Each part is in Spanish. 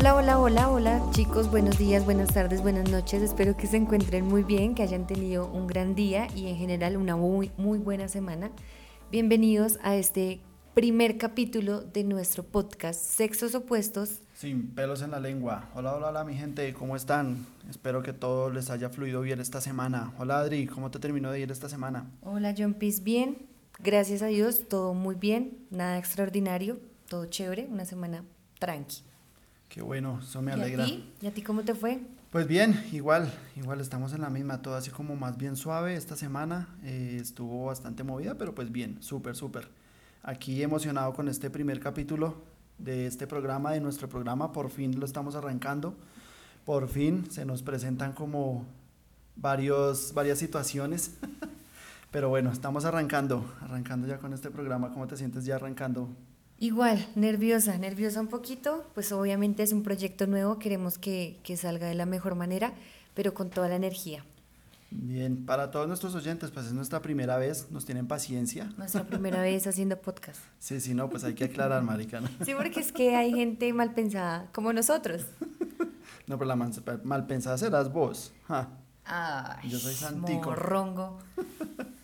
Hola, hola, hola, hola chicos, buenos días, buenas tardes, buenas noches. Espero que se encuentren muy bien, que hayan tenido un gran día y en general una muy, muy buena semana. Bienvenidos a este primer capítulo de nuestro podcast Sexos Opuestos. Sin pelos en la lengua. Hola, hola, hola mi gente, ¿cómo están? Espero que todo les haya fluido bien esta semana. Hola Adri, ¿cómo te terminó de ir esta semana? Hola John Peace, bien. Gracias a Dios, todo muy bien, nada extraordinario, todo chévere, una semana tranqui. Qué bueno, eso me ¿Y alegra. a ti? ¿Y a ti cómo te fue? Pues bien, igual, igual estamos en la misma, todo así como más bien suave esta semana. eh, estuvo bastante movida, pero pues bien, súper, súper. Aquí emocionado con este primer capítulo de este programa, de nuestro programa, por fin lo estamos arrancando. Por fin se nos presentan como varios, varias situaciones. Pero bueno, estamos arrancando, arrancando ya con este programa. ¿Cómo te sientes ya arrancando? Igual, nerviosa, nerviosa un poquito, pues obviamente es un proyecto nuevo, queremos que, que salga de la mejor manera, pero con toda la energía. Bien, para todos nuestros oyentes, pues es nuestra primera vez, nos tienen paciencia. Nuestra primera vez haciendo podcast. Sí, sí, no, pues hay que aclarar, marica. ¿no? Sí, porque es que hay gente mal pensada, como nosotros. No, pero la mal pensada serás vos. ja. Ay, Yo soy santico. morrongo.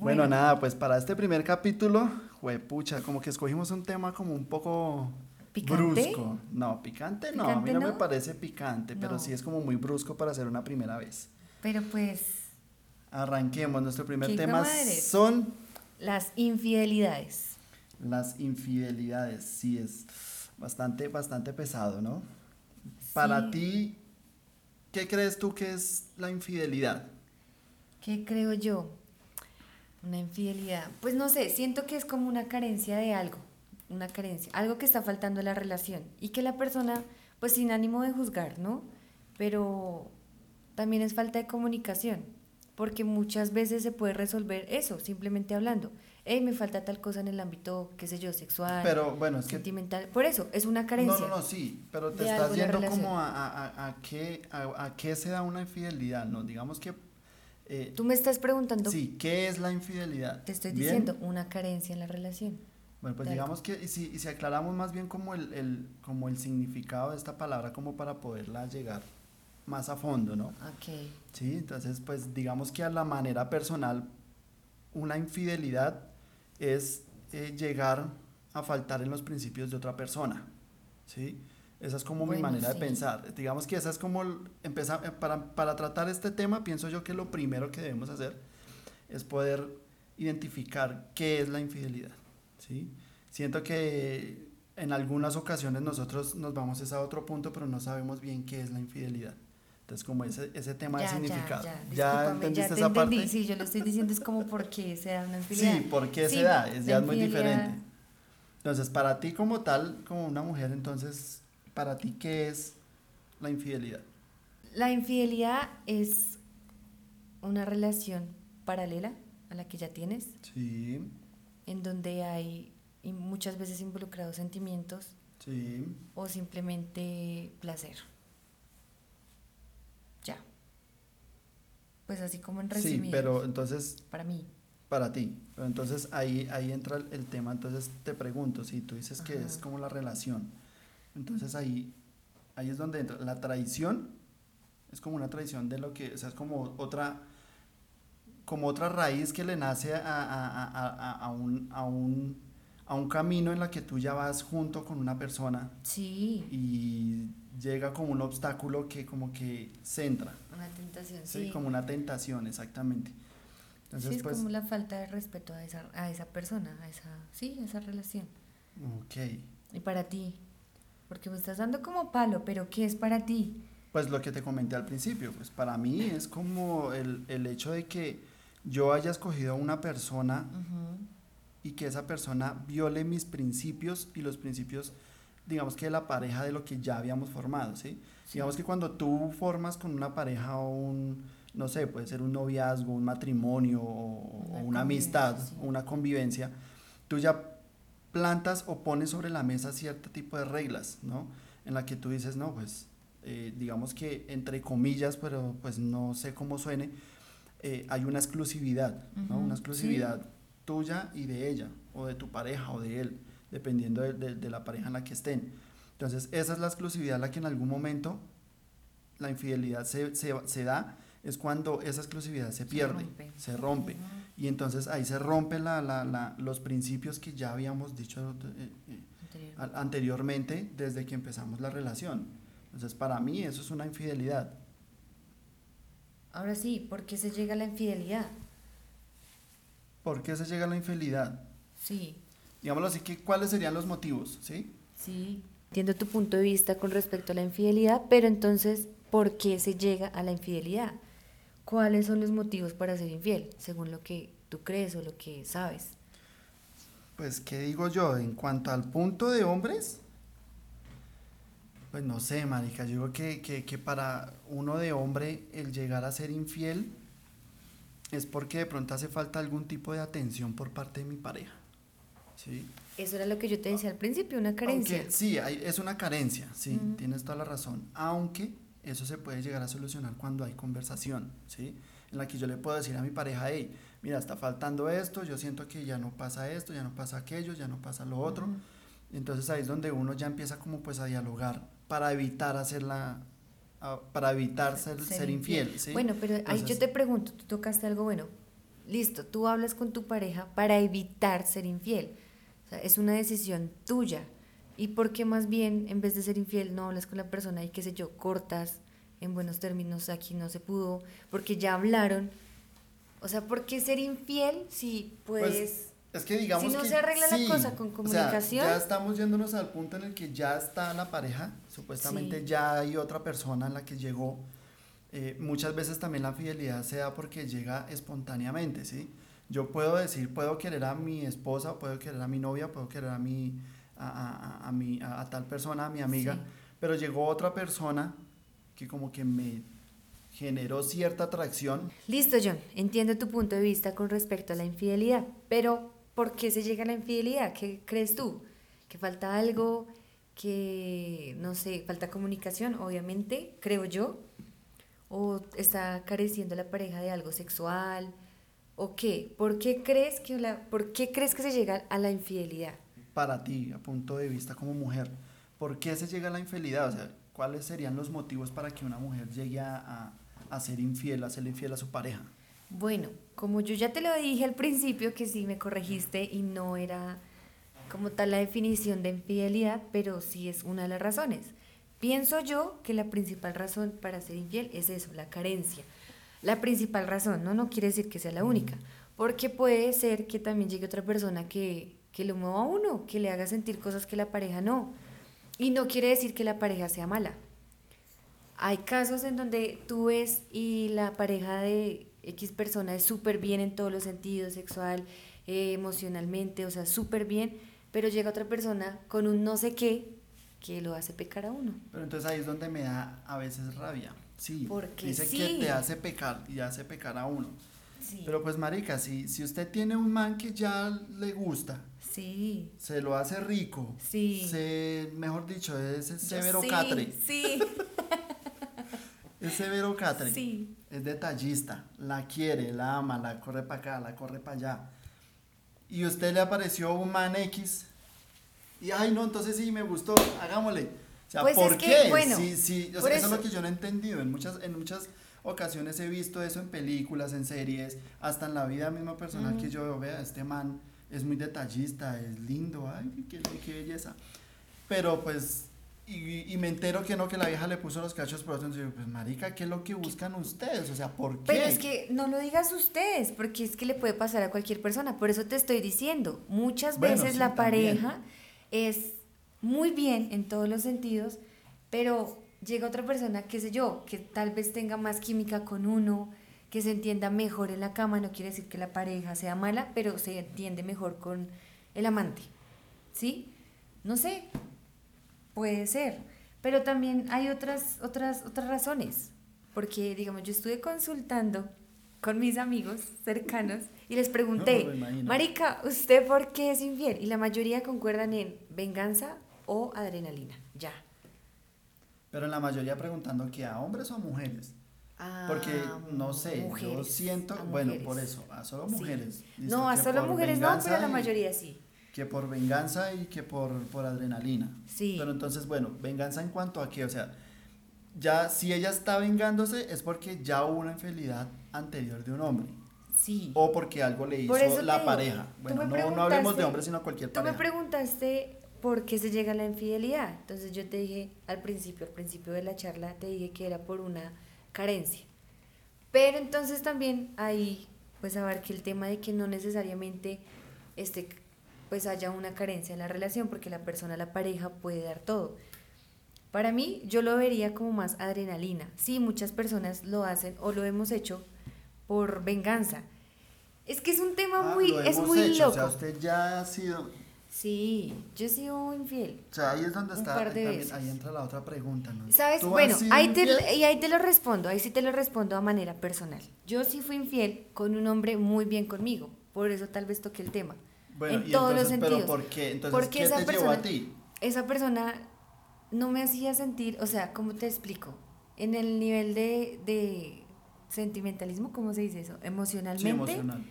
Bueno, nada, pues para este primer capítulo, juepucha, como que escogimos un tema como un poco ¿Picante? brusco. No, picante no, a mí ¿Picante no, no? me parece picante, pero sí es como muy brusco para hacer una primera vez. Pero pues, Arranquemos, nuestro primer ¿Qué tema son las infidelidades. las infidelidades. Sí, es bastante, bastante pesado, ¿no? Para ti, ¿qué crees tú que es la infidelidad? ¿Qué creo yo? Una infidelidad. Pues no sé, siento que es como una carencia de algo, una carencia, algo que está faltando en la relación y que la persona, pues sin ánimo de juzgar, ¿no? Pero también es falta de comunicación, porque muchas veces se puede resolver eso, simplemente hablando. Hey, me falta tal cosa en el ámbito, qué sé yo, sexual, Pero bueno, es que sentimental. Por eso, es una carencia. No, no, no, sí, pero te estás yendo como a- a- a qué, a, a qué se da una infidelidad, ¿no? Digamos que... eh, Tú me estás preguntando, sí, ¿qué es la infidelidad? te estoy ¿Bien? diciendo, una carencia en la relación. Bueno, pues digamos que y si, y si aclaramos más bien como el, el- como el significado de esta palabra como para poderla llegar más a fondo, ¿no? Ok. Sí, entonces pues digamos que a la manera personal una infidelidad es eh, llegar a faltar en los principios de otra persona, ¿sí? Esa es como mi Bueno, manera sí. de pensar. Digamos que esa es como, empezar, eh, para, para tratar este tema, pienso yo que lo primero que debemos hacer es poder identificar qué es la infidelidad, ¿sí? Siento que en algunas ocasiones nosotros nos vamos es a otro punto, pero no sabemos bien qué es la infidelidad. Entonces, como ese, ese tema de significado. Ya, ¿Ya, discúlpame, entendiste ya te esa entendí. parte? Sí, yo lo estoy diciendo, es como por qué se da una infidelidad. Sí, ¿por qué Sí, se da? Es, ya es muy diferente. Entonces, para ti como tal, como una mujer, entonces, para ti, ¿qué es la infidelidad? La infidelidad es una relación paralela a la que ya tienes, Sí, en donde hay muchas veces involucrados sentimientos sí. o simplemente placer. Ya. Pues así como en Sí, resumidas. pero entonces, Para mí. para ti. Pero entonces ahí, ahí entra el, tema. Entonces te pregunto, si tú dices que es como la relación, entonces ahí, ahí es donde entra. La traición es como una traición de lo que, o sea, es como otra, como otra raíz que le nace a, a- a- a- a un, a, un, a un camino en la que tú ya vas junto con una persona Sí, y llega como un obstáculo que como que centra, una tentación, ¿sí? sí. Como una tentación, exactamente. Entonces, sí, es pues, como la falta de respeto a esa, a esa persona, a esa, sí, a esa relación. ok. Y para ti, porque me estás dando como palo, pero ¿qué es para ti? Pues lo que te comenté al principio, pues para mí es como el, el hecho de que yo haya escogido a una persona Ujú. y que esa persona viole mis principios y los principios, digamos que de la pareja de lo que ya habíamos formado, ¿sí? Sí. Digamos que cuando tú formas con una pareja un, no sé, puede ser un noviazgo, un matrimonio o, Una una amistad, sí. o una convivencia, tú ya plantas o pones sobre la mesa cierto tipo de reglas, ¿no? En la que tú dices, no, pues, eh, digamos que entre comillas, pero pues no sé cómo suene, eh, hay una exclusividad, ¿no? Una sí. exclusividad tuya y de ella, o de tu pareja o de él, dependiendo de, de- de la pareja en la que estén. Entonces, esa es la exclusividad la que en algún momento la infidelidad se, se, se da, es cuando esa exclusividad se pierde, se rompe. Y entonces ahí se rompen la, la, la, los principios que ya habíamos dicho eh, eh, anteriormente desde que empezamos la relación. Entonces, para mí eso es una infidelidad. Ahora sí, ¿por qué se llega a la infidelidad? ¿Por qué se llega a la infidelidad? Sí. Digámoslo así, que, ¿cuáles serían los motivos? ¿Sí? Sí. Entiendo tu punto de vista con respecto a la infidelidad, pero entonces, ¿por qué se llega a la infidelidad? ¿Cuáles son los motivos para ser infiel, según lo que tú crees o lo que sabes? Pues, ¿qué digo yo? En cuanto al punto de hombres, pues no sé, marica, yo digo que, que, que, para uno de hombre el llegar a ser infiel es porque de pronto hace falta algún tipo de atención por parte de mi pareja. ¿sí? Eso era lo que yo te decía al principio, una carencia. Aunque, sí, hay, es una carencia, sí, uh -huh. tienes toda la razón. Aunque eso se puede llegar a solucionar cuando hay conversación, ¿sí? En la que yo le puedo decir a mi pareja, hey, mira, está faltando esto, yo siento que ya no pasa esto, ya no pasa aquello, ya no pasa lo otro. Uh -huh. Entonces ahí es donde uno ya empieza como pues a dialogar para evitar hacerla, para evitar ser, ser, ser infiel. infiel ¿sí? Bueno, pero Entonces, ahí yo te pregunto, tú tocaste algo bueno. Listo, tú hablas con tu pareja para evitar ser infiel. O sea, es una decisión tuya. ¿Y por qué más bien, en vez de ser infiel, no hablas con la persona y qué sé yo, cortas en buenos términos, aquí no se pudo, porque ya hablaron? O sea, ¿por qué ser infiel si puedes... Pues, es que digamos si no que, se arregla sí, la cosa con comunicación. O sea, ya estamos yéndonos al punto en el que ya está la pareja, supuestamente sí. ya hay otra persona en la que llegó. Eh, muchas veces también la fidelidad se da porque llega espontáneamente, ¿sí? Yo puedo decir, puedo querer a mi esposa, puedo querer a mi novia, puedo querer a mi, a, a, a, mi, a, a tal persona, a mi amiga, sí. pero llegó otra persona que como que me generó cierta atracción. Listo, John, entiendo tu punto de vista con respecto a la infidelidad, pero ¿por qué se llega a la infidelidad? ¿Qué crees tú? ¿Que falta algo? ¿Que, no sé, falta comunicación? Obviamente, creo yo. ¿O está careciendo la pareja de algo sexual? ¿O qué? ¿Por qué crees que, la, ¿por qué crees que se llega a la infidelidad? Para ti, a punto de vista como mujer, ¿por qué se llega a la infidelidad? O sea, ¿cuáles serían los motivos para que una mujer llegue a, a, a ser infiel, a ser infiel a su pareja? Bueno, como yo ya te lo dije al principio, que sí me corregiste y no era como tal la definición de infidelidad, pero sí es una de las razones. Pienso yo que la principal razón para ser infiel es eso, la carencia. La principal razón, no, no quiere decir que sea la única, porque puede ser que también llegue otra persona que, que lo mueva a uno, que le haga sentir cosas que la pareja no. Y no quiere decir que la pareja sea mala. Hay casos en donde tú ves y la pareja de X persona es súper bien en todos los sentidos, sexual, eh, emocionalmente, o sea, súper bien, pero llega otra persona con un no sé qué que lo hace pecar a uno. Pero entonces ahí es donde me da a veces rabia. Sí, Porque dice sí. que te hace pecar y hace pecar a uno. Sí. Pero pues marica, si, si usted tiene un man que ya le gusta, sí. se lo hace rico, sí. se, mejor dicho, es severo sí, catre. Sí. es severo catre. Sí. Es detallista, la quiere, la ama, la corre para acá, la corre para allá. Y usted le apareció un man X y ay no, entonces sí me gustó, hagámosle. O sea, pues ¿por es qué? Que, bueno, sí, sí, o sea, eso, eso, es lo que yo no he entendido. En muchas, en muchas ocasiones he visto eso en películas, en series, hasta en la vida misma personal mm. que yo vea, este man es muy detallista, es lindo, ay, qué, qué belleza. Pero pues, y, y, me entero que no, que la vieja le puso los cachos por otro, entonces, pues marica, ¿qué es lo que buscan ustedes? O sea, ¿por qué? Pero es que no lo digas ustedes, porque es que le puede pasar a cualquier persona, por eso te estoy diciendo, muchas veces bueno, sí, la pareja también. es muy bien en todos los sentidos, pero llega otra persona, qué sé yo, que tal vez tenga más química con uno, que se entienda mejor en la cama, no quiere decir que la pareja sea mala, pero se entiende mejor con el amante, ¿sí? No sé, puede ser, pero también hay otras, otras, otras razones, porque digamos, yo estuve consultando con mis amigos cercanos y les pregunté, no, Marica, ¿usted por qué es infiel? Y la mayoría concuerdan en venganza o adrenalina, ya. Pero en la mayoría preguntando que a hombres o a mujeres. Ah, Porque, no sé, mujeres, yo siento, bueno, por eso, a solo mujeres. Sí. No, a solo mujeres no, pero la mayoría sí. que por venganza y que por, por adrenalina. Sí. Pero entonces, bueno, venganza en cuanto a qué, o sea, ya si ella está vengándose es porque ya hubo una infidelidad anterior de un hombre. Sí. O porque algo le hizo Por la digo, pareja. tú Bueno, me no, no hablemos de hombres, sino cualquier Tú me pareja. preguntaste por qué se llega a la infidelidad. Entonces yo te dije al principio, al principio de la charla, te dije que era por una carencia. Pero entonces también ahí pues abarqué el tema de que no necesariamente este pues haya una carencia en la relación porque la persona, la pareja puede dar todo. Para mí yo lo vería como más adrenalina. Sí, muchas personas lo hacen o lo hemos hecho por venganza. Es que es un tema Ah, muy es muy hecho, loco. O sea, usted ya ha sido. Sí, yo he sido infiel. O sea, ahí es donde Un está. par de también- veces. ahí entra la otra pregunta, ¿no? ¿Sabes? ¿Tú has Bueno, ahí te, y ahí te lo respondo, ahí sí te lo respondo a manera personal. Yo sí fui infiel con un hombre muy bien conmigo, por eso tal vez toqué el tema. Bueno, en y todos los sentidos. ¿Pero por qué? Entonces, Porque ¿qué esa te llevó persona, a ti? esa persona no me hacía sentir, o sea, ¿cómo te explico? En el nivel de, de sentimentalismo, ¿cómo se dice eso? Sí, Emocionalmente. emocional.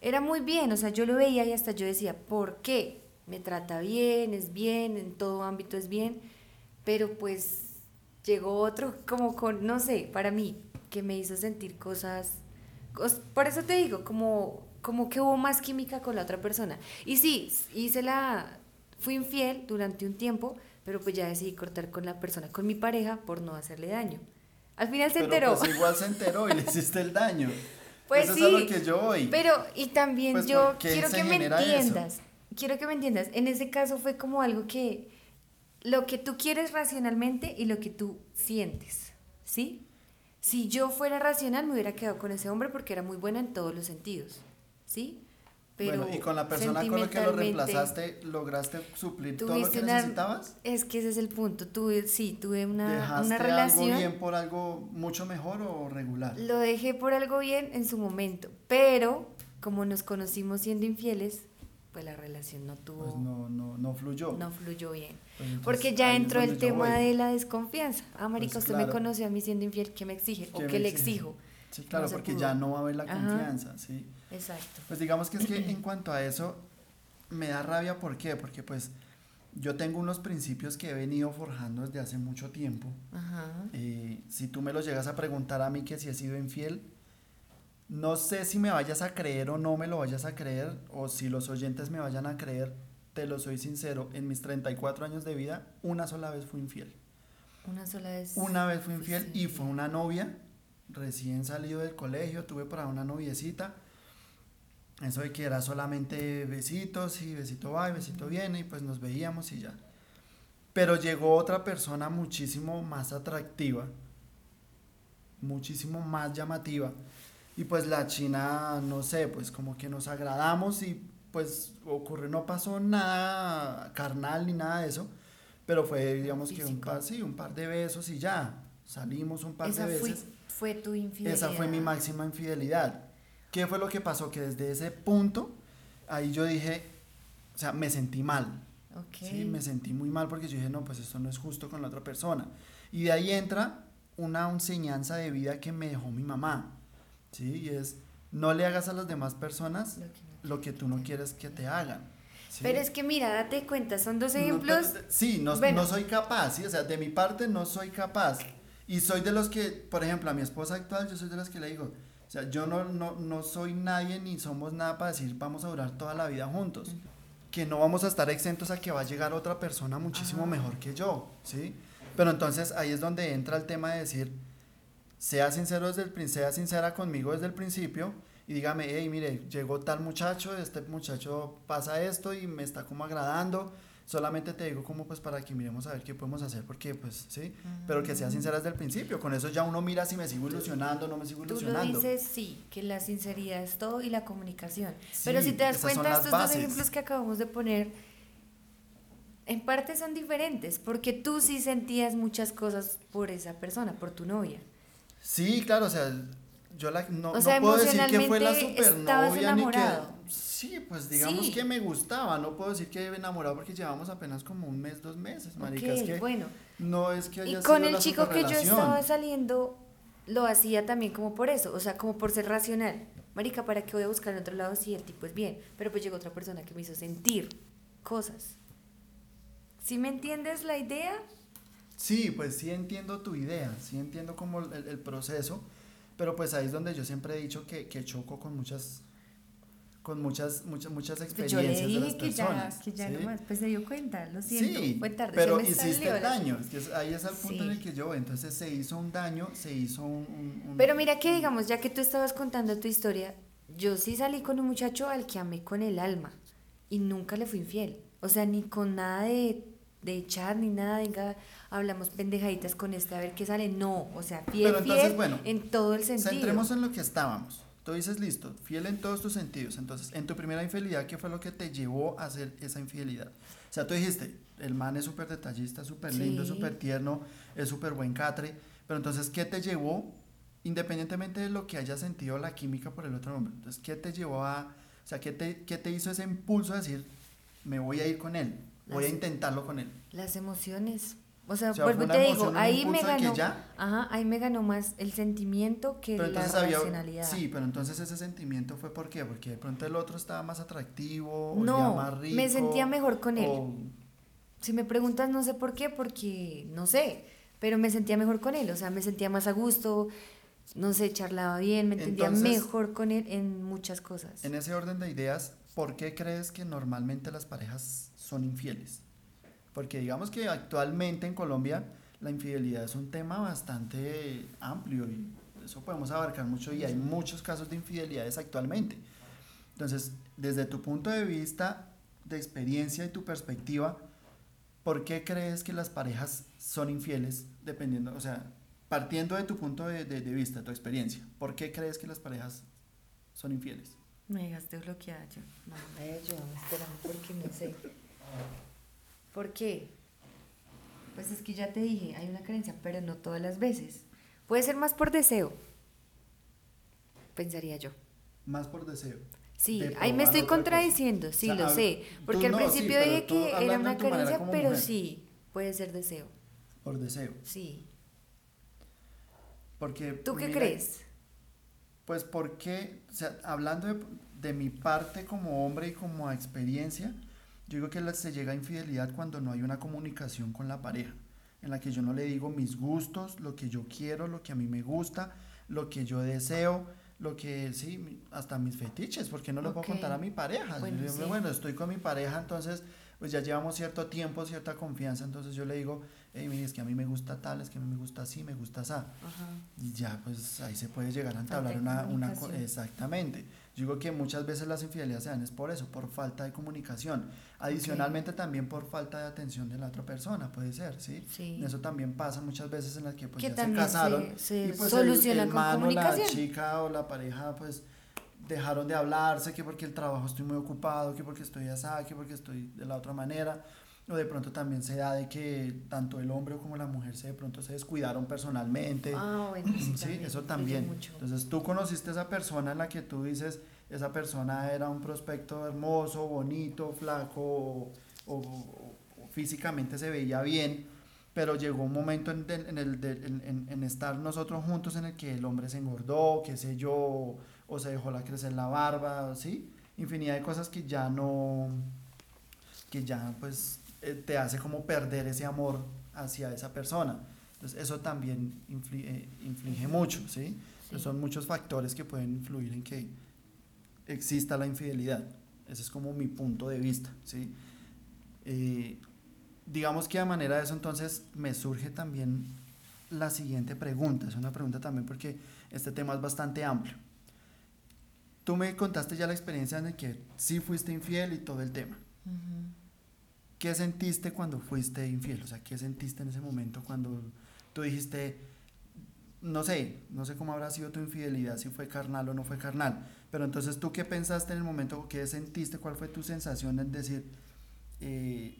Era muy bien, o sea, yo lo veía y hasta yo decía, ¿por qué? Me trata bien, es bien, en todo ámbito es bien, pero pues llegó otro como con, no sé, para mí, que me hizo sentir cosas, cos- por eso te digo, como, como que hubo más química con la otra persona. Y sí, hice la, fui infiel durante un tiempo, pero pues ya decidí cortar con la persona, con mi pareja, por no hacerle daño. Al final se Pero enteró. pues igual se enteró y le hiciste el daño. Pues Eso sí, es a lo que yo voy. Pero, y también Pues, yo ¿por qué quiero que me eso? Quiero que me entiendas, en ese caso fue como algo que, lo que tú quieres racionalmente y lo que tú sientes, ¿sí? Si yo fuera racional me hubiera quedado con ese hombre porque era muy buena en todos los sentidos, ¿sí? Pero bueno, y con la persona con la que lo reemplazaste, ¿lograste suplir todo lo que una- necesitabas? Es que ese es el punto, tuve, sí, tuve una, ¿Dejaste una algo relación. bien por algo mucho mejor o regular? Lo dejé por algo bien en su momento, pero como nos conocimos siendo infieles, pues la relación no tuvo, Pues no, no, no fluyó. no fluyó bien. Pues entonces, Porque ya entró el tema voy. de la desconfianza. Ah, marica, Pues usted me conoció a mí siendo infiel, ¿qué me exige? ¿O ¿Qué le exijo? Sí, claro, No porque pudo. ya no va a haber la Ajá. confianza, ¿sí? Exacto. Pues digamos que es que en cuanto a eso, me da rabia, ¿por qué? Porque pues yo tengo unos principios que he venido forjando desde hace mucho tiempo. Ajá. Eh, si tú me los llegas a preguntar a mí que si he sido infiel, no sé si me vayas a creer o no me lo vayas a creer, o si los oyentes me vayan a creer, te lo soy sincero, en mis 34 años de vida, una sola vez fui infiel. Una sola vez. Una vez fui infiel fuiste y fue una novia, recién salido del colegio, tuve para una noviecita. Eso de que era solamente besitos y besito va y besito viene y pues nos veíamos y ya. Pero llegó otra persona muchísimo más atractiva, muchísimo más llamativa. Y pues la china, no sé, pues como que nos agradamos y pues ocurrió, no pasó nada carnal ni nada de eso, pero fue digamos que un par, sí, un par de besos y ya, salimos un par Esa de veces. fue tu infidelidad. Esa fue mi máxima infidelidad. ¿Qué fue lo que pasó? Que desde ese punto, ahí yo dije, o sea, me sentí mal. Ok. Sí, me sentí muy mal porque yo dije, no, pues esto no es justo con la otra persona. Y de ahí entra una enseñanza de vida que me dejó mi mamá. ¿Sí? Y es, no le hagas a las demás personas Lo que no lo que tú no quieres que te hagan. ¿sí? Pero es que mira, date cuenta, son dos No, ejemplos. pero- sí, no, Bueno. no soy capaz, ¿sí? O sea, de mi parte no soy capaz. Y soy de los que, por ejemplo, a mi esposa actual, yo soy de los que le digo, o sea, yo no, no, no soy nadie ni somos nada para decir vamos a durar toda la vida juntos. Que no vamos a estar exentos a que va a llegar otra persona muchísimo Ah. mejor que yo, ¿sí? Pero entonces ahí es donde entra el tema de decir, sea sincero desde el sea sincera conmigo desde el principio y dígame, hey, mire, llegó tal muchacho, este muchacho pasa esto y me está como agradando, solamente te digo como pues para que miremos a ver qué podemos hacer, porque pues sí, pero que sea sincera desde el principio, con eso ya uno mira si me sigo ilusionando, no me sigo Tú lo ilusionando. dices, sí, que la sinceridad es todo y la comunicación. Pero si te das cuenta, estos bases. dos ejemplos que acabamos de poner, en parte son diferentes, porque tú sí sentías muchas cosas por esa persona, por tu novia. Sí, claro, o sea, yo la, no, O sea, no puedo decir que fue la supernovia ni que... Sí, pues digamos Sí. que me gustaba, no puedo decir que enamorado porque llevamos apenas como un mes, dos meses, marica, es Ok, que bueno. no es que Y haya con sido el la chico que yo estaba saliendo, lo hacía también como por eso, o sea, como por ser racional. Marica, ¿para qué voy a buscar en otro lado si el tipo es bien? Pero pues llegó otra persona que me hizo sentir cosas. ¿Sí me entiendes la idea? Sí, pues sí entiendo tu idea, sí entiendo como el, el proceso, pero pues ahí es donde yo siempre he dicho que, que choco con muchas con muchas muchas muchas experiencias Pues yo le dije de las que personas. ya, que ya ¿sí? nomás, pues se dio cuenta, lo siento, Sí, fue tarde. pero hiciste el daño, es que ahí es el punto en el Sí. que yo, entonces se hizo un daño, se hizo un... un- un- Pero mira que digamos, ya que tú estabas contando tu historia, yo sí salí con un muchacho al que amé con el alma y nunca le fui infiel. O sea, ni con nada de, de echar, ni nada, venga, hablamos pendejaditas con este a ver qué sale. No, o sea, fiel, Pero entonces, fiel bueno, en todo el sentido. Centremos en lo que estábamos. Tú dices, listo, fiel en todos tus sentidos. Entonces, en tu primera infidelidad, ¿qué fue lo que te llevó a hacer esa infidelidad? O sea, tú dijiste, el man es súper detallista, súper lindo, Sí. súper tierno, es súper buen catre. Pero entonces, ¿qué te llevó, independientemente de lo que haya sentido la química por el otro hombre? Entonces, ¿qué te llevó a, o sea, qué te, qué te hizo ese impulso a decir, me voy a ir con él, voy a Las- intentarlo con él? Las emociones. O sea, O sea, te digo, ahí me ganó. ya- Ajá, ahí me ganó más el sentimiento que Pero la había, racionalidad. sí, pero entonces ese sentimiento fue por qué, porque de pronto el otro estaba más atractivo, No, más rico. me sentía mejor con él. o- Si me preguntas, no sé por qué, porque no sé, pero me sentía mejor con él, o sea, me sentía más a gusto, no sé, charlaba bien, me entendía Entonces- mejor con él en muchas cosas. En ese orden de ideas, ¿por qué crees que normalmente las parejas son infieles? Porque digamos que actualmente en Colombia la infidelidad es un tema bastante amplio y eso podemos abarcar mucho y hay muchos casos de infidelidades actualmente. Entonces, desde tu punto de vista, de experiencia y tu perspectiva, ¿por qué crees que las parejas son infieles dependiendo, o sea, partiendo de tu punto de, de- de vista, tu experiencia, ¿por qué crees que las parejas son infieles? Me dejaste bloqueada yo. No, me ayúdame, espérame, porque no sé. ¿Por qué? Pues es que ya te dije, hay una carencia, pero no todas las veces. Puede ser más por deseo, pensaría yo. Más por deseo. Sí, de ahí me estoy contradiciendo, sí, O sea, lo sé. Porque al no, principio dije que era una como pero mujer. sí, puede ser deseo. Por deseo. Sí. Porque, ¿Tú qué mira, crees? Pues porque, o sea, hablando de, de mi parte como hombre y como experiencia, yo digo que se llega a infidelidad cuando no hay una comunicación con la pareja, en la que yo no le digo mis gustos, lo que yo quiero, lo que a mí me gusta, lo que yo deseo, lo que, sí, hasta mis fetiches, porque no le puedo Ok. contar a mi pareja. Bueno, Yo digo, sí. bueno, estoy con mi pareja, entonces, pues ya llevamos cierto tiempo, cierta confianza, entonces yo le digo, hey, mire, es que a mí me gusta tal, es que a mí me gusta así, me gusta. Ajá. Y ya, pues ahí se puede llegar a entablar una, una... Exactamente. Yo digo que muchas veces las infidelidades se dan es por eso, por falta de comunicación. Adicionalmente también por falta de atención de la otra persona, puede ser, ¿sí? Sí. Eso también pasa muchas veces en las que pues Que ya se casaron se- se y pues soluciona el, el con man o la chica o la pareja pues dejaron de hablarse, que porque el trabajo estoy muy ocupado, que porque estoy así, que porque estoy de la otra manera. O de pronto también se da de que tanto el hombre como la mujer se de pronto se descuidaron personalmente. Ah, bueno, sí, también, eso también. mucho. Entonces tú conociste a esa persona en la que tú dices, esa persona era un prospecto hermoso, bonito, flaco, o, o- o físicamente se veía bien, pero llegó un momento en, en el, en- en- estar nosotros juntos en el que el hombre se engordó, qué sé yo, o se dejó la crecer la barba, ¿sí? Infinidad de cosas que ya no, que ya pues te hace como perder ese amor hacia esa persona. Entonces eso también eh, inflige mucho, ¿sí? Entonces, son muchos factores que pueden influir en que exista la infidelidad. Ese es como mi punto de vista, ¿sí? Eh, digamos que a manera de eso entonces me surge también la siguiente pregunta. Es una pregunta también porque este tema es bastante amplio. Tú me contaste ya la experiencia en que sí fuiste infiel y todo el tema. Ujú. ¿Qué sentiste cuando fuiste infiel? O sea, ¿qué sentiste en ese momento cuando tú dijiste, no sé, no sé cómo habrá sido tu infidelidad, si fue carnal o no fue carnal, pero entonces tú qué pensaste en el momento, qué sentiste, cuál fue tu sensación en decir, eh,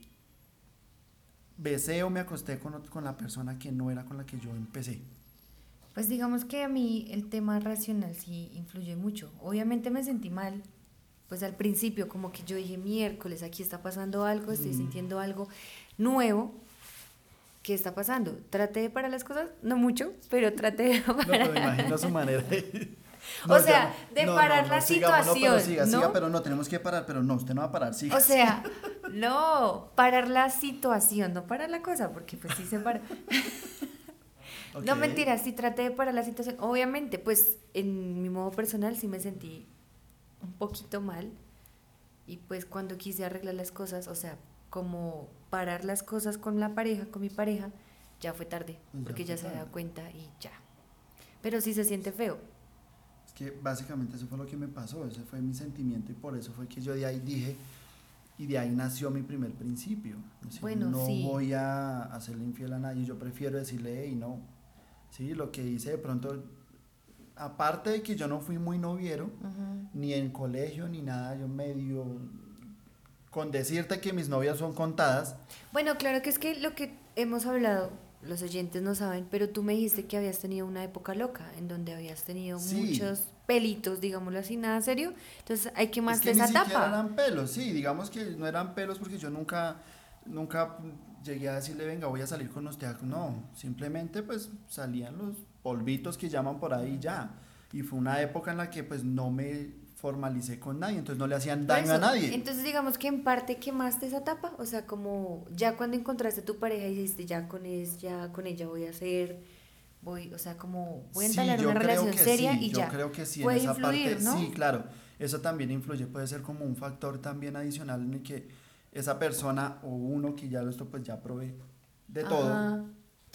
besé o me acosté con, con la persona que no era con la que yo empecé? Pues digamos que a mí el tema racional sí influye mucho. Obviamente me sentí mal, pues al principio como que yo dije, miércoles, aquí está pasando algo, estoy Mm. sintiendo algo nuevo. ¿Qué está pasando? Traté de parar las cosas, no mucho, pero traté de No, parar. pero me imagino su manera. de- o sea, de parar la situación. no, pero siga, siga, pero no, tenemos que parar, pero no, usted no va a parar, siga. O sea, no, parar la situación, no parar la cosa, porque pues sí se para. No, mentira, sí traté de parar la situación. Obviamente, pues en mi modo personal sí me sentí un poquito mal. Y pues cuando quise arreglar las cosas, o sea, como parar las cosas con la pareja, con mi pareja, ya fue tarde, porque ya, se da cuenta y ya. Pero sí se siente feo. Es que básicamente eso fue lo que me pasó, ese fue mi sentimiento y por eso fue que yo de ahí dije, y de ahí nació mi primer principio. bueno, no voy a hacerle infiel a nadie, yo prefiero decirle, hey, no. Sí, lo que hice de pronto, aparte de que yo no fui muy noviero, ni en colegio, ni nada, yo medio con decirte que mis novias son contadas. Bueno, claro que es que lo que hemos hablado, los oyentes no saben, pero tú me dijiste que habías tenido una época loca, en donde habías tenido muchos pelitos, digámoslo así, nada serio. Entonces hay que más es que esa etapa. eran pelos, sí, digamos que no eran pelos porque yo nunca, nunca llegué a decirle, venga, voy a salir con usted. No, simplemente pues salían los polvitos que llaman por ahí ya. Y fue una época en la que pues no me formalicé con nadie, entonces no le hacían daño a nadie. Entonces digamos que en parte quemaste esa etapa, o sea, como ya cuando encontraste a tu pareja y dijiste, ya con, es, ya con ella voy a hacer, voy, o sea, como voy a entablar una relación seria y ya. Yo creo que sí, en esa parte, sí, claro, eso también influye, puede ser como un factor también adicional en el que esa persona o uno que ya esto pues ya provee de todo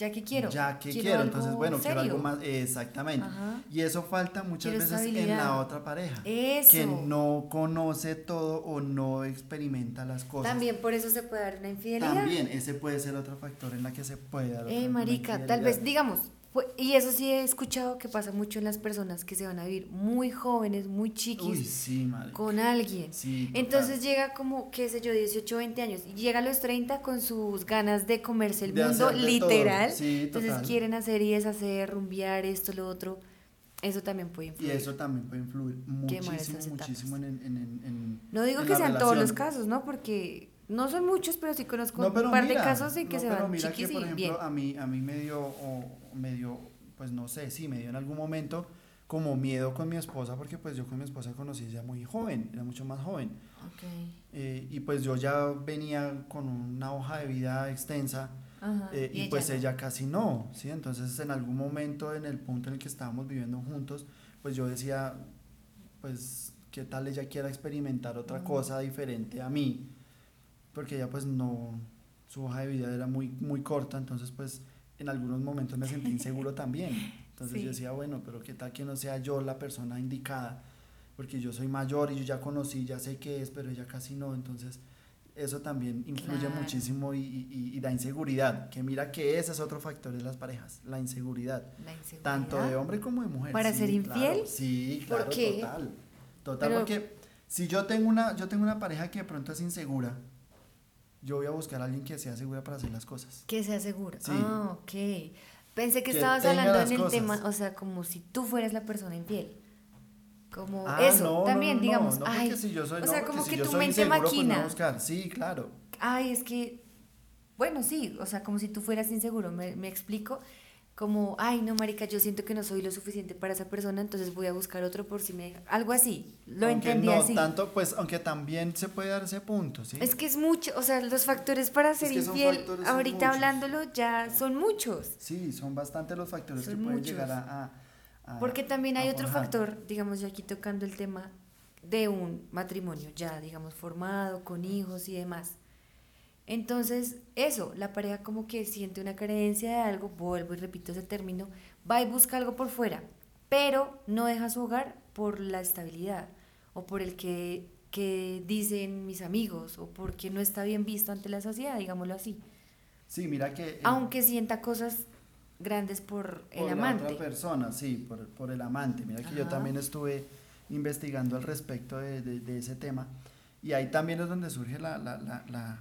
ya que quiero. Ya que quiero, entonces bueno, quiero algo más, exactamente. Y eso falta muchas veces en la otra pareja. Eso. Que no conoce todo o no experimenta las cosas. También por eso se puede dar una infidelidad. También, ese puede ser otro factor en la que se puede dar. Eh, marica, tal vez, digamos, y eso sí he escuchado que pasa mucho en las personas que se van a vivir muy jóvenes, muy chiquis, con alguien. Entonces llega como, qué sé yo, 18, 20 años, y llega a los 30 con sus ganas de comerse el mundo, literal. Entonces quieren hacer y deshacer, rumbear, esto, lo otro. Eso también puede influir. Y eso también puede influir muchísimo, muchísimo en, en, en, No digo que sean todos los casos, ¿no? Porque no son muchos, pero sí conozco un par de casos en que se van mira que, por ejemplo, a mí, a mí me dio, me dio, pues no sé, sí, me dio en algún momento como miedo con mi esposa, porque pues yo con mi esposa conocí ya muy joven, era mucho más joven. Okay. Eh, y pues yo ya venía con una hoja de vida extensa, eh, y, pues ella casi no, ¿sí? Entonces en algún momento, en el punto en el que estábamos viviendo juntos, pues yo decía, pues, ¿qué tal ella quiera experimentar otra cosa diferente a mí? porque ella pues no, su hoja de vida era muy, muy corta, entonces pues en algunos momentos me sentí inseguro también. Entonces yo decía, bueno, pero qué tal que no sea yo la persona indicada, porque yo soy mayor y yo ya conocí, ya sé qué es, pero ella casi no, entonces eso también influye muchísimo y, da inseguridad, que mira que ese es otro factor de las parejas, la inseguridad, tanto de hombre como de mujer. ¿Para ser infiel? sí, claro, total, total, porque si yo tengo, una, yo tengo una pareja que de pronto es insegura, yo voy a buscar a alguien que sea segura para hacer las cosas. Que sea segura. Ah, ok. Pensé que, estabas hablando en el tema, o sea, como si tú fueras la persona infiel. Como ah, eso, también, digamos. ay, si yo soy, o sea, como que tu mente pues, maquina. buscar. Sí, claro. Ay, es que, bueno, sí, o sea, como si tú fueras inseguro, me, me explico como, ay, no, marica, yo siento que no soy lo suficiente para esa persona, entonces voy a buscar otro por si me... Algo así, lo entendí no así. tanto, pues, aunque también se puede dar ese punto, ¿sí? Es que es mucho, o sea, los factores para ser infiel, ahorita hablándolo, ya son muchos. Sí, son bastante los factores que pueden llegar a, Porque también hay otro factor, digamos, ya aquí tocando el tema de un matrimonio ya, digamos, formado, con hijos y demás entonces, eso, la pareja como que siente una carencia de algo, vuelvo y repito ese término, va y busca algo por fuera, pero no deja su hogar por la estabilidad o por el que, que dicen mis amigos o porque no está bien visto ante la sociedad, digámoslo así. Sí, mira que... Aunque sienta cosas grandes por, el amante. Por otra persona, sí, por, por el amante. Mira que yo también estuve investigando al respecto de, de, ese tema y ahí también es donde surge la, la, la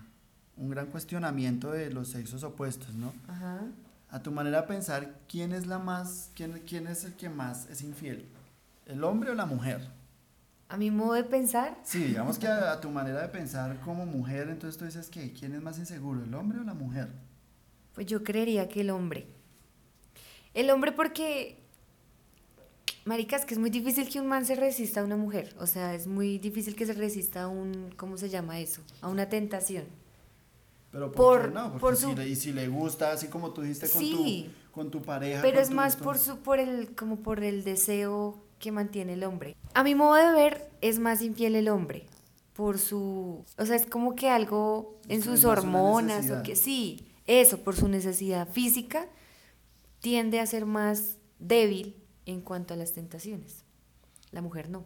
un gran cuestionamiento de los sexos opuestos, ¿no? Ajá. A tu manera de pensar, ¿quién es la más, quién, quién es el que más es infiel? ¿El hombre o la mujer? A mi modo de pensar. Sí, digamos que a, tu manera de pensar como mujer, entonces tú dices que ¿quién es más inseguro, el hombre o la mujer? Pues yo creería que el hombre. El hombre porque Marica, es que es muy difícil que un man se resista a una mujer. O sea, es muy difícil que se resista a un, ¿cómo se llama eso? A una tentación. Pero ¿por, Por- qué no? Porque por si su- le- y si le gusta, así como tú dijiste con, Sí. tu, con tu pareja. Pero es más por su, por el, como por el deseo que mantiene el hombre. A mi modo de ver, es más infiel el hombre. Por su, o sea, es como que algo en sus hormonas o que sí, eso, por su necesidad física, tiende a ser más débil en cuanto a las tentaciones. La mujer no.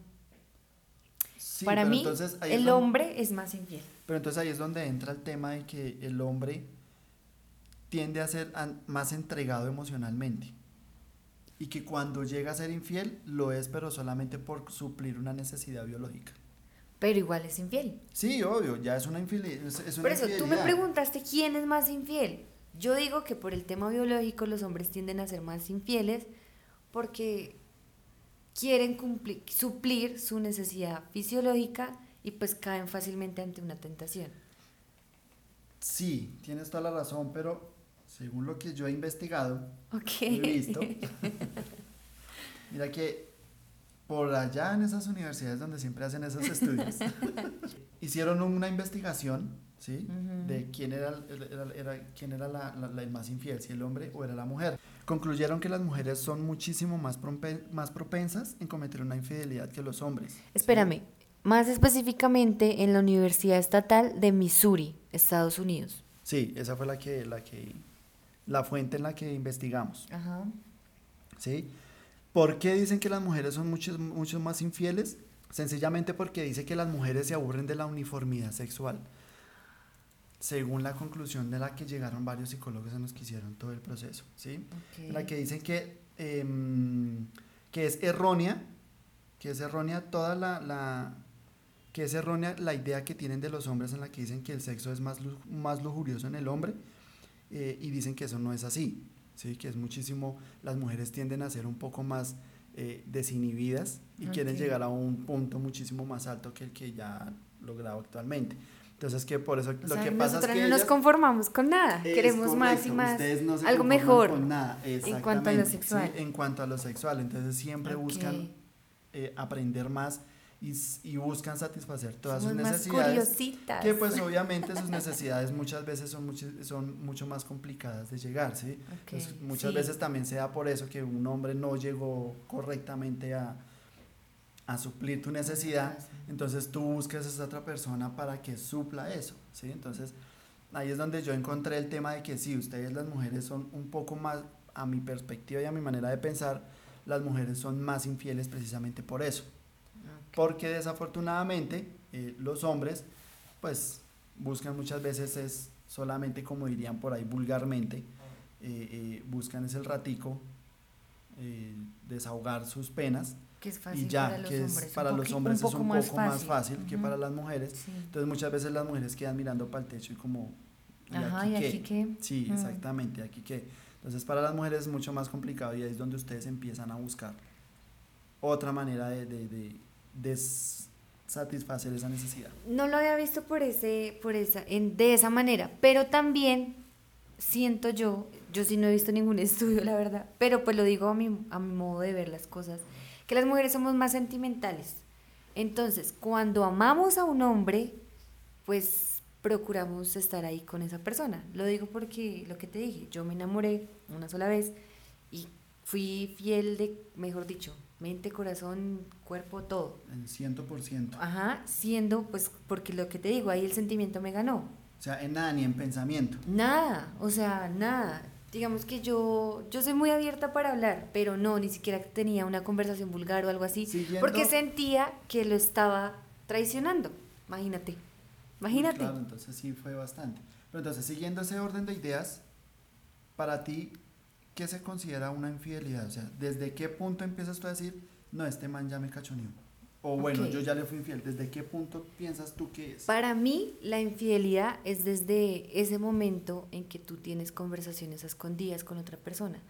Sí, Para mí, el donde- hombre es más infiel. Pero entonces ahí es donde entra el tema de que el hombre tiende a ser más entregado emocionalmente. Y que cuando llega a ser infiel, lo es, pero solamente por suplir una necesidad biológica. Pero igual es infiel. Sí, obvio, ya es una infidelidad. Es, es una Por eso, tú me preguntaste quién es más infiel. Yo digo que por el tema biológico los hombres tienden a ser más infieles porque quieren cumplir, suplir su necesidad fisiológica y pues caen fácilmente ante una tentación. Sí, tienes toda la razón, pero según lo que yo he investigado, Ok. he visto, mira que por allá en esas universidades donde siempre hacen esos estudios, hicieron una investigación, ¿sí? De quién era, era- era- quién era la, la- la- más infiel, si el hombre o era la mujer. Concluyeron que las mujeres son muchísimo más, más propensas en cometer una infidelidad que los hombres. ¿sí? Espérame, más específicamente en la Universidad Estatal de Missouri, Estados Unidos. Sí, esa fue la que, la que, la fuente en la que investigamos. Ajá. ¿sí? ¿Por qué dicen que las mujeres son mucho, mucho más infieles? Sencillamente porque dice que las mujeres se aburren de la uniformidad sexual, según la conclusión de la que llegaron varios psicólogos en los que hicieron todo el proceso, ¿sí? En la que dicen que, em, que es errónea, que es errónea toda la, la- que es errónea la idea que tienen de los hombres en la que dicen que el sexo es más, más lujurioso en el hombre eh, y dicen que eso no es así, ¿sí? que es muchísimo, las mujeres tienden a ser un poco más eh, desinhibidas y quieren llegar a un punto muchísimo más alto que el que ya han logrado actualmente. Entonces que por eso O lo sea, que pasa es que no nos conformamos con nada, queremos más y más. ustedes no se algo mejor. con nada, en cuanto a lo sexual. sí, en cuanto a lo sexual. Entonces siempre buscan eh, aprender más y, y buscan satisfacer todas Somos sus más necesidades. curiositas. Que pues obviamente sus necesidades muchas veces son, mucho- son mucho más complicadas de llegar, ¿sí? Entonces, muchas sí. veces también se da por eso que un hombre no llegó correctamente a, a suplir tu necesidad, entonces tú buscas a esa otra persona para que supla eso, ¿sí? Entonces, ahí es donde yo encontré el tema de que sí, ustedes las mujeres son un poco más, a mi perspectiva y a mi manera de pensar, las mujeres son más infieles precisamente por eso. Porque desafortunadamente eh, los hombres, pues, buscan muchas veces es solamente, como dirían por ahí vulgarmente, eh, eh, buscan es el ratico, eh, desahogar sus penas que es fácil y ya, para los que hombres. es, para los hombres un es poco un más poco más fácil que Ujú. para las mujeres. Sí. Entonces muchas veces las mujeres quedan mirando para el techo y como... ¿y Ajá, aquí ¿y qué? aquí qué? Sí, Mm. exactamente, aquí qué. Entonces para las mujeres es mucho más complicado y ahí es donde ustedes empiezan a buscar otra manera de, de, de- de satisfacer esa necesidad. No lo había visto por ese, por esa, en, de esa manera, pero también siento yo, yo sí no he visto ningún estudio, la verdad, pero pues lo digo a mi, a mi modo de ver las cosas, que las mujeres somos más sentimentales. Entonces, cuando amamos a un hombre, pues procuramos estar ahí con esa persona. Lo digo porque lo que te dije, yo me enamoré una sola vez y fui fiel de, mejor dicho, mente, corazón, cuerpo, todo. En 100%. Ajá, siendo, pues, porque lo que te digo, ahí el sentimiento me ganó. O sea, en nada ni en pensamiento. Nada, o sea, nada. Digamos que yo, yo soy muy abierta para hablar, pero no, ni siquiera tenía una conversación vulgar o algo así, Siguiendo- porque sentía que lo estaba traicionando. Imagínate, imagínate. Claro, entonces sí fue bastante. Pero entonces, siguiendo ese orden de ideas, para ti, ¿qué se considera una infidelidad? O sea, ¿desde qué punto empiezas tú a decir, no, este man ya me cachoneó? O bueno, yo ya le fui infiel. ¿Desde qué punto piensas tú que es? Para mí, la infidelidad es desde ese momento en que tú tienes conversaciones a escondidas con otra persona.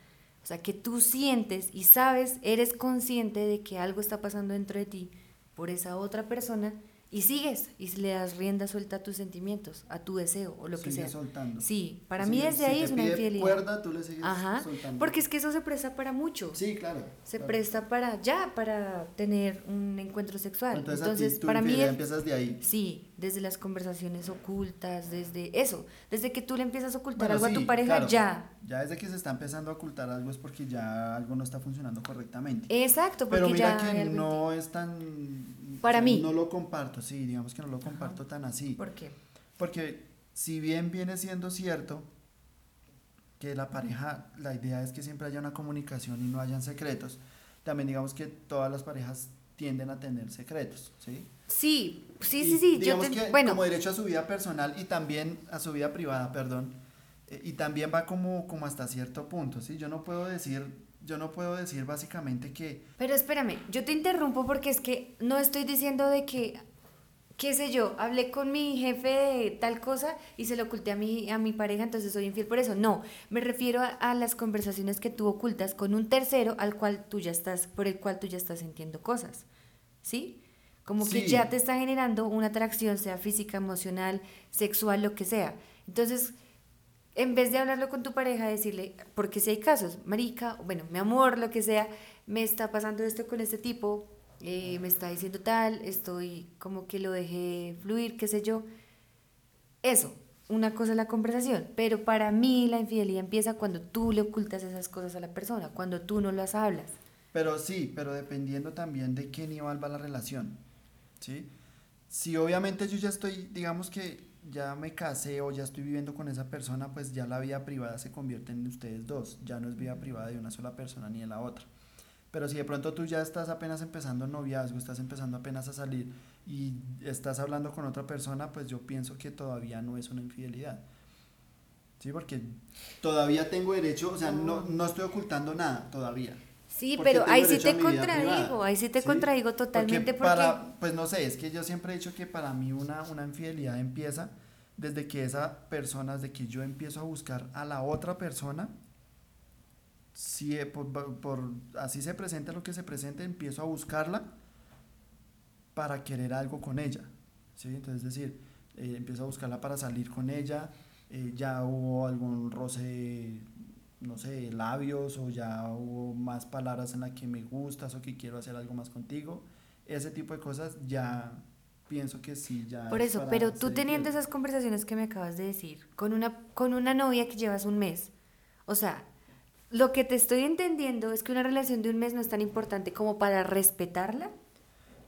O sea, que tú sientes y sabes, eres consciente de que algo está pasando dentro de ti por esa otra persona y sigues y le das rienda suelta a tus sentimientos, a tu deseo o lo que sea. soltando. Sí, para mí desde ahí es una infidelidad. Cuerda, tú le sigues Ajá, porque es que eso se presta para mucho. Sí, claro. Se presta para ya, para tener un encuentro sexual. Entonces, Entonces para mí empiezas de ahí. Sí, desde las conversaciones ocultas, desde eso, desde que tú le empiezas a ocultar algo a tu pareja, ya. Ya desde que se está empezando a ocultar algo es porque ya algo no está funcionando correctamente. Exacto, porque Pero mira que no es tan para mí. No lo comparto, sí, digamos que no lo comparto tan así. ¿Por qué? Porque si bien viene siendo cierto que la pareja, la idea es que siempre haya una comunicación y no hayan secretos, también digamos que todas las parejas tienden a tener secretos, ¿sí? Sí, sí, sí, sí. Digamos que bueno. como derecho a su vida personal y también a su vida privada, perdón, eh, y también va como, como hasta cierto punto, ¿sí? Yo no puedo decir yo no puedo decir básicamente que... Pero espérame, yo te interrumpo porque es que no estoy diciendo de que, qué sé yo, hablé con mi jefe de tal cosa y se lo oculté a mi, a mi pareja, entonces soy infiel por eso. No, me refiero a, las conversaciones que tú ocultas con un tercero al cual tú ya estás, por el cual tú ya estás sintiendo cosas, ¿sí? Como que ya te está generando una atracción, sea física, emocional, sexual, lo que sea. Entonces, en vez de hablarlo con tu pareja, decirle, porque si hay casos, marica, bueno, mi amor, lo que sea, me está pasando esto con este tipo, eh, me está diciendo tal, estoy como que lo dejé fluir, qué sé yo. Eso, una cosa es la conversación, pero para mí la infidelidad empieza cuando tú le ocultas esas cosas a la persona, cuando tú no las hablas. Pero sí, pero dependiendo también de qué nivel va la relación, ¿sí? Si obviamente yo ya estoy, digamos que ya me casé o ya estoy viviendo con esa persona, pues ya la vida privada se convierte en ustedes dos, ya no es vida privada de una sola persona ni de la otra. Pero si de pronto tú ya estás apenas empezando noviazgo, estás empezando apenas a salir y estás hablando con otra persona, pues yo pienso que todavía no es una infidelidad. Sí, porque todavía tengo derecho, o sea, no, no estoy ocultando nada todavía. Sí, pero ahí sí te contradigo, ahí sí te contradigo totalmente porque, para, pues no sé, es que yo siempre he dicho que para mí una, una infidelidad empieza desde que esa persona, desde que yo empiezo a buscar a la otra persona, si eh, por, así se presenta lo que se presente, empiezo a buscarla para querer algo con ella, ¿sí? Entonces, es decir, eh, empiezo a buscarla para salir con ella, eh, ya hubo algún roce no sé, labios o ya hubo más palabras en las que me gustas o que quiero hacer algo más contigo. Ese tipo de cosas ya pienso que sí, ya. Por eso, pero tú teniendo esas conversaciones que me acabas de decir, con una, con una novia que llevas un mes, o sea, lo que te estoy entendiendo es que una relación de un mes no es tan importante como para respetarla.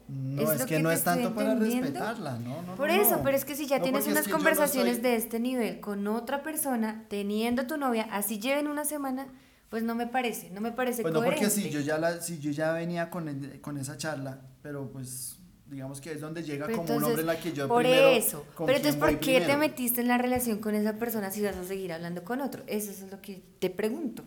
No, es, que, no es tanto para respetarla, ¿no? no Por eso, pero es que si ya tienes unas conversaciones de este nivel con otra persona, teniendo tu novia, así lleven una semana, pues no me parece, no me parece pues no, porque si yo ya, la, si yo ya venía con, con esa charla, pero pues digamos que es donde llega como un hombre en la que yo por eso pero entonces por qué te metiste en la relación con esa persona si vas a seguir hablando con otro eso es lo que te pregunto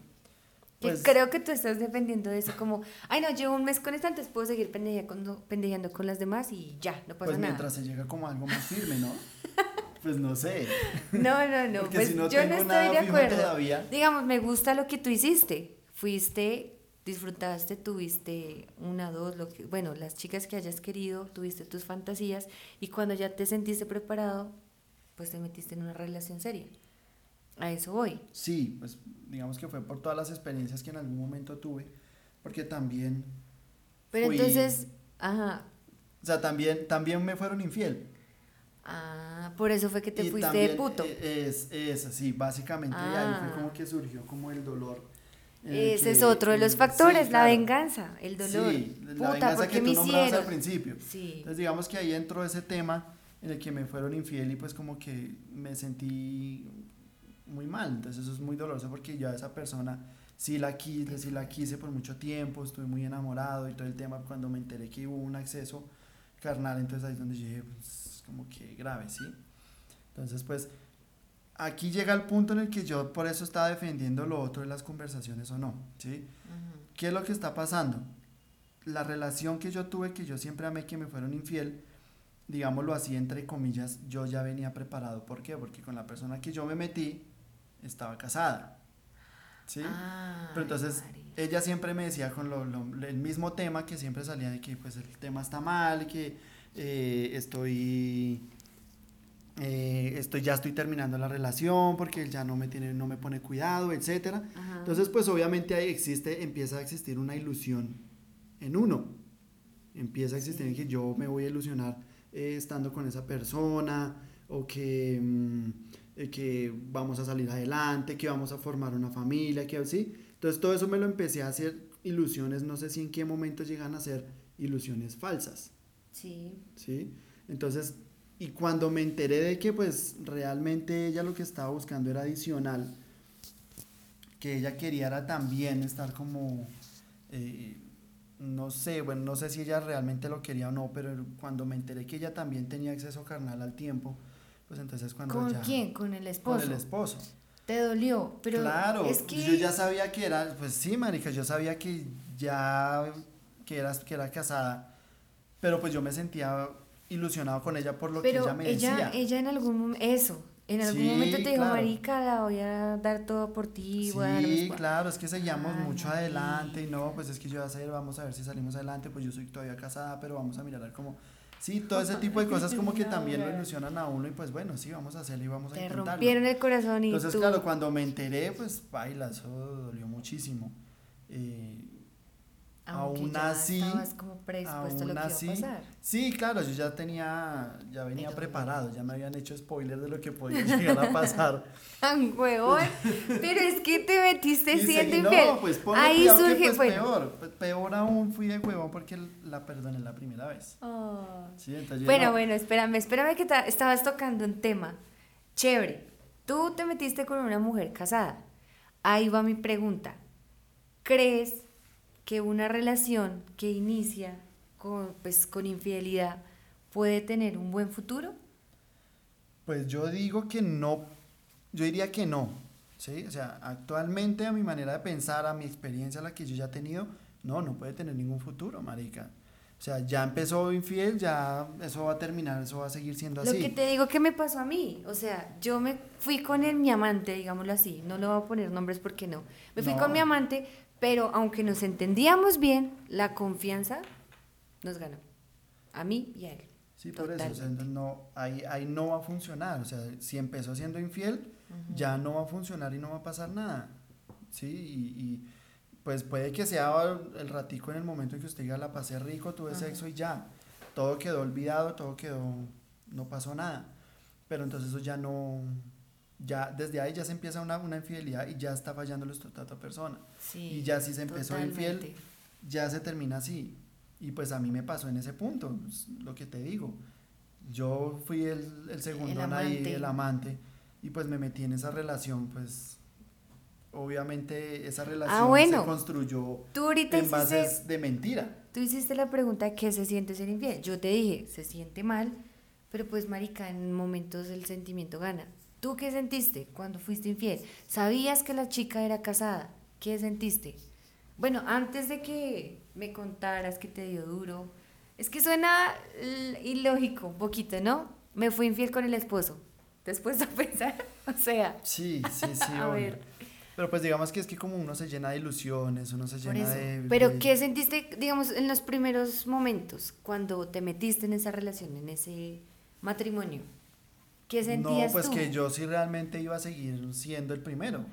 pues, creo que tú estás defendiendo de eso como, ay no, llevo un mes con esta, entonces puedo seguir pendejeando con las demás y ya, no pasa pues nada. Pues mientras se llega como algo más firme, ¿no? pues no sé. No, no, no, pues yo no estoy de acuerdo. Todavía. Digamos, me gusta lo que tú hiciste. Fuiste, disfrutaste, tuviste una, dos, lo que, bueno, las chicas que hayas querido, tuviste tus fantasías y cuando ya te sentiste preparado, pues te metiste en una relación seria. A eso voy. Sí, pues digamos que fue por todas las experiencias que en algún momento tuve, porque también... Pero entonces, ajá. O sea, también, también me fueron infiel. Ah, por eso fue que te fuiste de puto. E, es, es así, básicamente ahí fue ah. como que surgió como el dolor. Ese es otro de los factores, la venganza, el dolor. Sí, la venganza que tú nombrabas al principio. Sí. Entonces digamos que ahí entró ese tema en el que me fueron infiel y pues como que me sentí muy mal. Entonces eso es muy doloroso porque yo a esa persona sí la quise, sí la quise por mucho tiempo, estuve muy enamorado y todo el tema cuando me enteré que hubo un acceso carnal, entonces ahí es donde dije, pues como que grave, ¿sí? Entonces pues aquí llega el punto en el que yo por eso estaba defendiendo lo otro de las conversaciones o no, ¿sí? ¿Qué es lo que está pasando? La relación que yo tuve, que yo siempre amé que me fueron infiel, digámoslo así, entre comillas, yo ya venía preparado. ¿Por qué? Porque con la persona que yo me metí, estaba casada. ¿Sí? Pero entonces ella siempre me decía con lo, el mismo tema que siempre salía de que pues el tema está mal, que eh, estoy, eh, estoy, ya estoy terminando la relación porque él ya no me, tiene, no me pone cuidado, etc. Entonces, pues obviamente ahí existe, empieza a existir una ilusión en uno. Empieza a existir en que yo me voy a ilusionar eh, estando con esa persona o que, mm, que vamos a salir adelante, que vamos a formar una familia, que así. Entonces todo eso me lo empecé a hacer ilusiones, no sé si en qué momento llegan a ser ilusiones falsas. Sí. ¿Sí? Entonces, y cuando me enteré de que pues realmente ella lo que estaba buscando era adicional, que ella quería era también estar como, eh, no sé, bueno, no sé si ella realmente lo quería o no, pero cuando me enteré que ella también tenía acceso carnal al tiempo, pues entonces cuando ¿Con quién? ¿Con el esposo? Con el esposo. Te dolió, pero claro, es que... yo ya sabía que era, pues sí, marica, yo sabía que ya que era, que era casada, pero pues yo me sentía ilusionado con ella por lo que ella me ella, decía. Ella en algún momento, eso, en algún momento te dijo, marica, la voy a dar todo por ti. Sí, claro, es que seguíamos mucho adelante y no, pues es que yo voy a hacer, vamos a ver si salimos adelante, pues yo soy todavía casada, pero vamos a mirar a ver cómo Sí, todo ese tipo de cosas como que también lo ilusionan a uno y pues bueno, sí, vamos a hacerlo y vamos a Te rompieron el corazón y Entonces, claro, cuando me enteré, pues baila, eso dolió muchísimo. Eh, aún así, como predispuesto a lo que así, iba a pasar. Sí, claro, yo ya tenía, ya venía preparado, ya me habían hecho spoiler de lo que podía llegar a pasar. ¡Tan huevón! Pero es que te metiste siendo infiel. No, pues Ahí surge, pues, peor, pues, peor aún fui de huevón porque la perdoné la primera vez. Oh. bueno, bueno, espérame, espérame que estabas tocando un tema. Chévere. Tú te metiste con una mujer casada. Ahí va mi pregunta. ¿Crees que una relación que inicia con, pues, con infidelidad puede tener un buen futuro? Pues yo digo que no, yo diría que no, ¿sí? O sea, actualmente a mi manera de pensar, a mi experiencia, la que yo ya he tenido, no, no puede tener ningún futuro, marica. O sea, ya empezó infiel, ya eso va a terminar, eso va a seguir siendo así. Lo que te digo que me pasó a mí, o sea, yo me fui con el, mi amante, digámoslo así, no le voy a poner nombres porque no. Me fui con mi amante, pero aunque nos entendíamos bien, la confianza nos ganó. A mí y a él. Sí, por eso, no, ahí, ahí no va a funcionar. O sea, si empezó siendo infiel, ya no va a funcionar y no va a pasar nada. Sí, y, pues puede que sea el ratico en el momento en que usted diga la pasé rico, tuve sexo y ya. Todo quedó olvidado, todo quedó, no pasó nada. Pero entonces eso ya no, ya desde ahí ya se empieza una, una infidelidad y ya está fallando la otra persona. y ya si se empezó infiel, ya se termina así. Y pues a mí me pasó en ese punto, pues, lo que te digo. Yo fui el, el segundo el ahí, el amante, y pues me metí en esa relación, pues obviamente esa ah, relación se construyó en bases de mentira. Tú hiciste la pregunta, ¿qué se siente ser infiel? Yo te dije, se siente mal, pero pues marica, en momentos el sentimiento gana. ¿Tú qué sentiste cuando fuiste infiel? ¿Sabías que la chica era casada? ¿Qué sentiste? Bueno, antes de que me contaras que te dio duro, es que suena ilógico un poquito, ¿no? Me fui infiel con el esposo. Después de pensar, o sea. Sí, sí, sí. a ver. Pero pues digamos que es que como uno se llena de ilusiones, uno se llena de... Pero ¿qué sentiste, digamos, en los primeros momentos, cuando te metiste en esa relación, en ese matrimonio? ¿Qué sentías No, pues que yo sí realmente iba a seguir siendo el primero.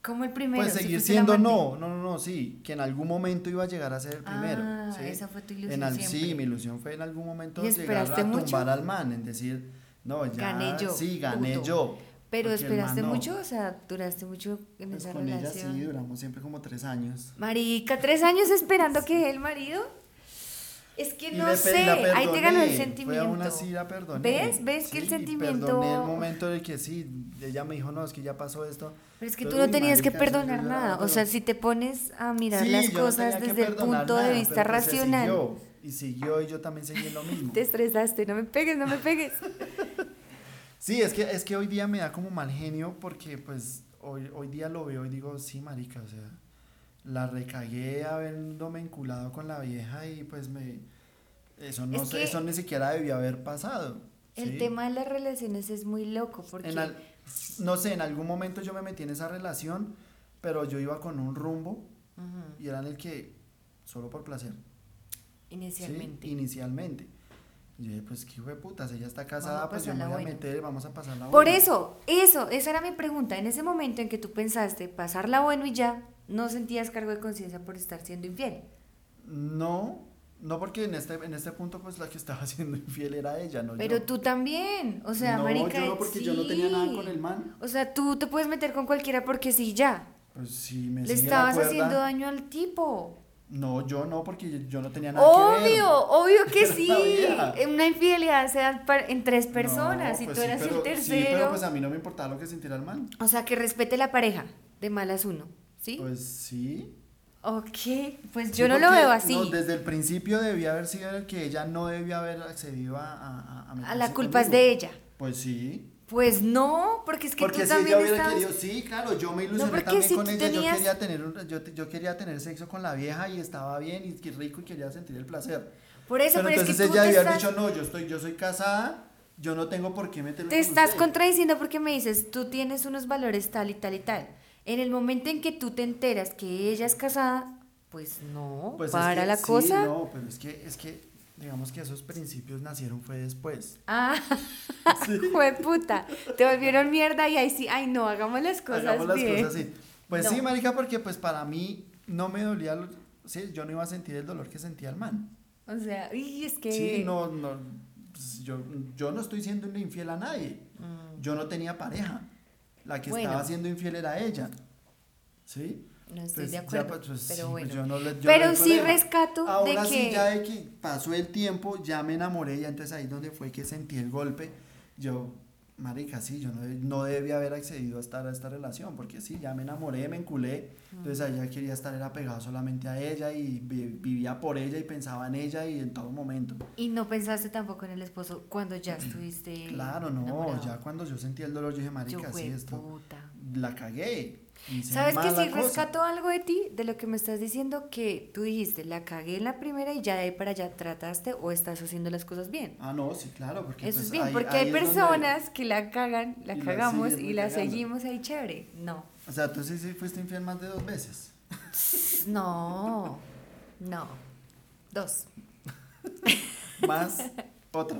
¿Cómo el primero? Pues seguir siendo no, no, no, no, sí, que en algún momento iba a llegar a ser el primero. Ah, esa fue tu ilusión. sí, mi ilusión fue en algún momento llegar a tumbar al man, en decir, no, ya, gané yo, sí, gané yo. Pero esperaste mucho, o sea, duraste mucho en pues esa con relación. Ella sí, duramos siempre como tres años. Marica, tres años esperando que el marido. Es que no sé, ahí te ganó el sentimiento. Fue así la perdoné. ¿Ves? ¿Ves que el sentimiento... Perdoné el momento de que sí, ella me dijo, no, es que ya pasó esto. Pero es que tú no tenías que perdonar nada. O sea, si te pones a mirar las cosas desde el punto de vista pues, racional. Siguió, y siguió y yo también seguí lo mismo. te estresaste, no me pegues, no me pegues. sí, es que, es que hoy día me da como mal genio porque pues hoy, hoy día lo veo y digo, sí, marica, o sea la recagué habiéndome vinculado con la vieja y pues me eso no eso ni siquiera debió haber pasado. El tema de las relaciones es muy loco porque no sé, en algún momento yo me metí en esa relación, pero yo iba con un rumbo y era en el que solo por placer. Inicialmente. ¿sí? Inicialmente. Y yo dije, pues qué hijo de putas, ella está casada, a pues yo me voy a bueno. meter, vamos a pasarla Por bueno. eso, eso, esa era mi pregunta. En ese momento en que tú pensaste pasarla bueno y ya, no sentías cargo de conciencia por estar siendo infiel. No, no porque en este, en este punto pues la que estaba siendo infiel era ella, no Pero yo. tú también, o sea, no, marica. yo porque yo no tenía nada sí. con el man. O sea, tú te puedes meter con cualquiera porque sí, ya. Pues si me Le estabas cuerda- haciendo daño al tipo. No, yo no, porque yo, no tenía nada que ver. Obvio, obvio que sí. Una infidelidad se da en tres personas No, y pues tú sí, eras pero- el Sí, tercero. pero pues a mí no me importaba lo que sintiera el man. O sea, que respete la pareja. De malas uno. ¿Sí? Pues sí. ok, pues Sí, yo no lo veo así. no, desde el principio debía haber sido el que ella no debía haber accedido a... A, a- a la culpa es de ella. Pues sí. Pues no, porque es que Porque tú si también ella estabas... querido, sí, claro, yo me ilusioné porque también si con ella, tenías- yo quería tener un- yo, yo quería tener sexo con la vieja y estaba bien y qué rico y quería sentir el placer. Por eso, pero pero, entonces es que tú ella había estás, dicho, no, yo estoy, yo soy casada, yo no tengo por qué meterme te con estás usted". contradiciendo porque me dices, tú tienes unos valores tal y tal y tal. En el momento en que tú te enteras que ella es casada, pues no, Pues es para que la sí, cosa. No, pero es que, es que, digamos que esos principios nacieron fue después. Ah, Sí. fue puta. Te volvieron mierda y ahí sí, ay no, hagamos las cosas Hagamos las cosas así. Pues No. sí, marica, porque pues para mí no me dolía, sí, yo no iba a sentir el dolor que sentía el man. O sea, y es que... Sí, no, no, pues, yo, yo no estoy siendo infiel a nadie. Mm, Yo no tenía pareja. La que Bueno. estaba siendo infiel era ella. ¿Sí? no estoy Pues, de ya, acuerdo, pues, pues, pero sí, pues, bueno. yo no yo pero no sí rescato Ahora de sí, que... ya de que pasó el tiempo, ya me enamoré, ya entonces ahí donde fue que sentí el golpe. Yo, marica, sí, yo no, no debía haber accedido a estar a esta relación, porque sí, ya me enamoré, me enculé, entonces ahí ya quería estar era pegado solamente a ella y vi- vivía por ella y pensaba en ella y en todo momento. Y no pensaste tampoco en el esposo cuando ya estuviste Claro, no, enamorado? ya cuando yo sentí el dolor, yo dije, Yo, marica, sí, esto, puta. la cagué. ¿Sabes que sí cosa". rescato algo de ti, de lo que me estás diciendo? Que tú dijiste, la cagué en la primera y ya de ahí para allá trataste o estás haciendo las cosas bien. Ah, no, sí, claro, porque Eso pues, es bien, ahí- porque ahí hay donde- personas que la cagan, la Y cagamos y la cagando. seguimos ahí chévere. No. O sea, tú sí, sí fuiste infiel más de dos veces. No. No. Dos. Más otra.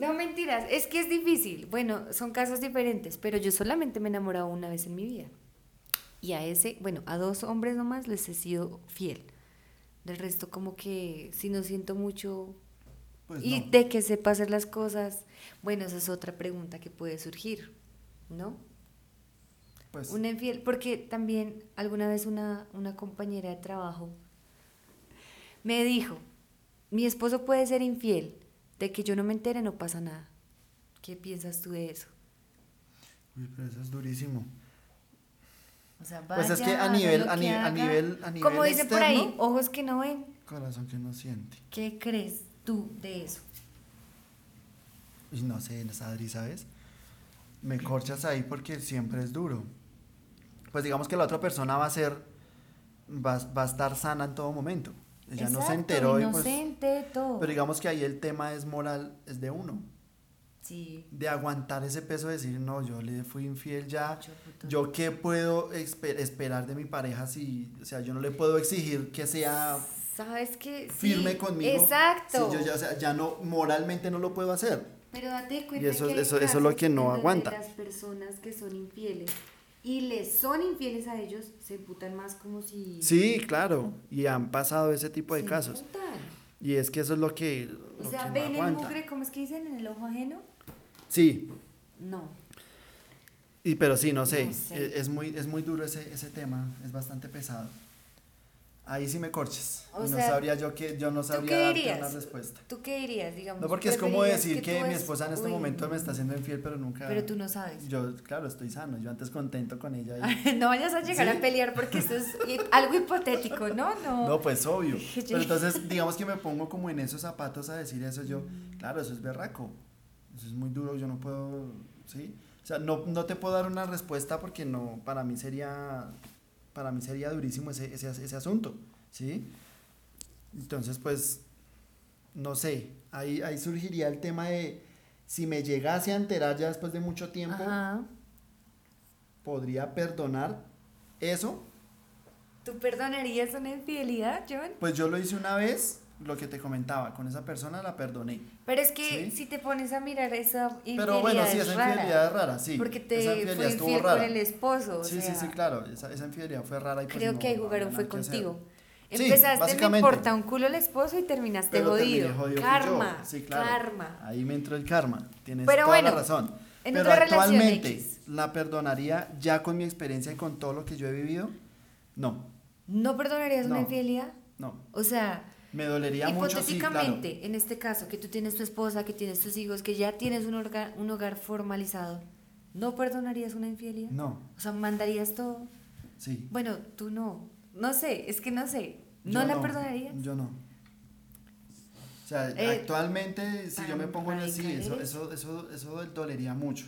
No, mentiras, es que es difícil. Bueno, son casos diferentes, pero yo solamente me he enamorado una vez en mi vida. Y a ese, bueno, a dos hombres nomás les he sido fiel. Del resto como que si no siento mucho Pues y no. de que sepa hacer las cosas, bueno, esa es otra pregunta que puede surgir, ¿no? Pues, Una infiel, porque también alguna vez una, una compañera de trabajo me dijo, mi esposo puede ser infiel, de que yo no me entere no pasa nada. ¿Qué piensas tú de eso? uy, pero eso es durísimo. O sea, Pues es que a nivel- a ni- a nivel- a Como nivel dice por ahí, ojos que no ven. Corazón que no siente. ¿Qué crees tú de eso? No sé, Sadri, ¿sabes? Me corchas ahí porque siempre es duro. Pues digamos que la otra persona va a ser, va, va a estar sana en todo momento. Ella no se Exacto, enteró y pues... inocente, todo. Pero digamos que ahí el tema es moral, es de uno. Sí. De aguantar ese peso de decir, no, yo le fui infiel ya. ¿Yo qué puedo espe- esperar de mi pareja si, o sea, yo no le puedo exigir que sea ¿Sabes qué? Sí, firme conmigo? Exacto. Si yo ya, o sea, ya no, moralmente no lo puedo hacer. Pero date cuenta Y eso- que eso- eso es lo que no aguanta. Las personas que son infieles y les son infieles a ellos se putan más como si. Sí, claro. Y han pasado ese tipo de se casos. Y es que eso es lo que, O sea, que no ven el mugre, ¿cómo es que dicen? En el ojo ajeno. Sí, No. y, pero sí, no sé. No sé. e- Es, muy, es muy duro ese, ese tema. Es bastante pesado. Ahí sí me corches. O no sea, sabría yo que yo no ¿Tú sabría qué darte dirías? una respuesta. ¿Tú qué dirías, digamos? No, porque es como ¿preferirías decir que, mi es- esposa en este Uy, momento me está haciendo infiel, pero nunca. Pero tú no sabes. Yo, claro, estoy sano. Yo antes contento con ella. y- no vayas a llegar Sí. a pelear porque esto es algo hipotético, ¿no? No. No, pues obvio. Pero entonces, digamos que me pongo como en esos zapatos a decir eso. Yo, claro, eso es berraco. Eso es muy duro. Yo no puedo. ¿Sí? O sea, no, no te puedo dar una respuesta porque no. Para mí sería. Para mí sería durísimo ese, ese, ese asunto. ¿Sí? Entonces, pues. No sé. Ahí, ahí surgiría el tema de. Si me llegase a enterar ya después de mucho tiempo, Ajá. podría perdonar eso. ¿Tú perdonarías una infidelidad, John? Pues yo lo hice una vez, lo que te comentaba, con esa persona la perdoné. Pero es que si te pones a mirar esa infidelidad Pero bueno, sí, es esa infidelidad es rara, sí. Porque te esa fue infidelidad estuvo infiel rara. con el esposo. Sí, sí, sea, sí, claro, esa, esa infidelidad fue rara y pues Creo no, que ahí jugaron fue contigo. Sí, Empezaste, me importa un culo el esposo y terminaste Pero jodido. jodido karma, Sí, claro. karma. Ahí me entró el karma. Tienes Pero toda bueno, la razón. en Pero otra relación actualmente, X. ¿la perdonaría ya con mi experiencia y con todo lo que yo he vivido? No, ¿No perdonarías una infidelidad? no. O sea, Me dolería mucho, sí, claro. hipotéticamente, en este caso, que tú tienes tu esposa, que tienes tus hijos, que ya tienes un hogar, un hogar formalizado, ¿no perdonarías una infidelidad? No, O sea, mandarías todo. sí. Bueno, tú no. No sé, es que no sé. ¿No Yo la perdonarías? Yo no. O sea, Eh, actualmente, si yo me pongo en así, eso, eso, eso, eso dolería mucho.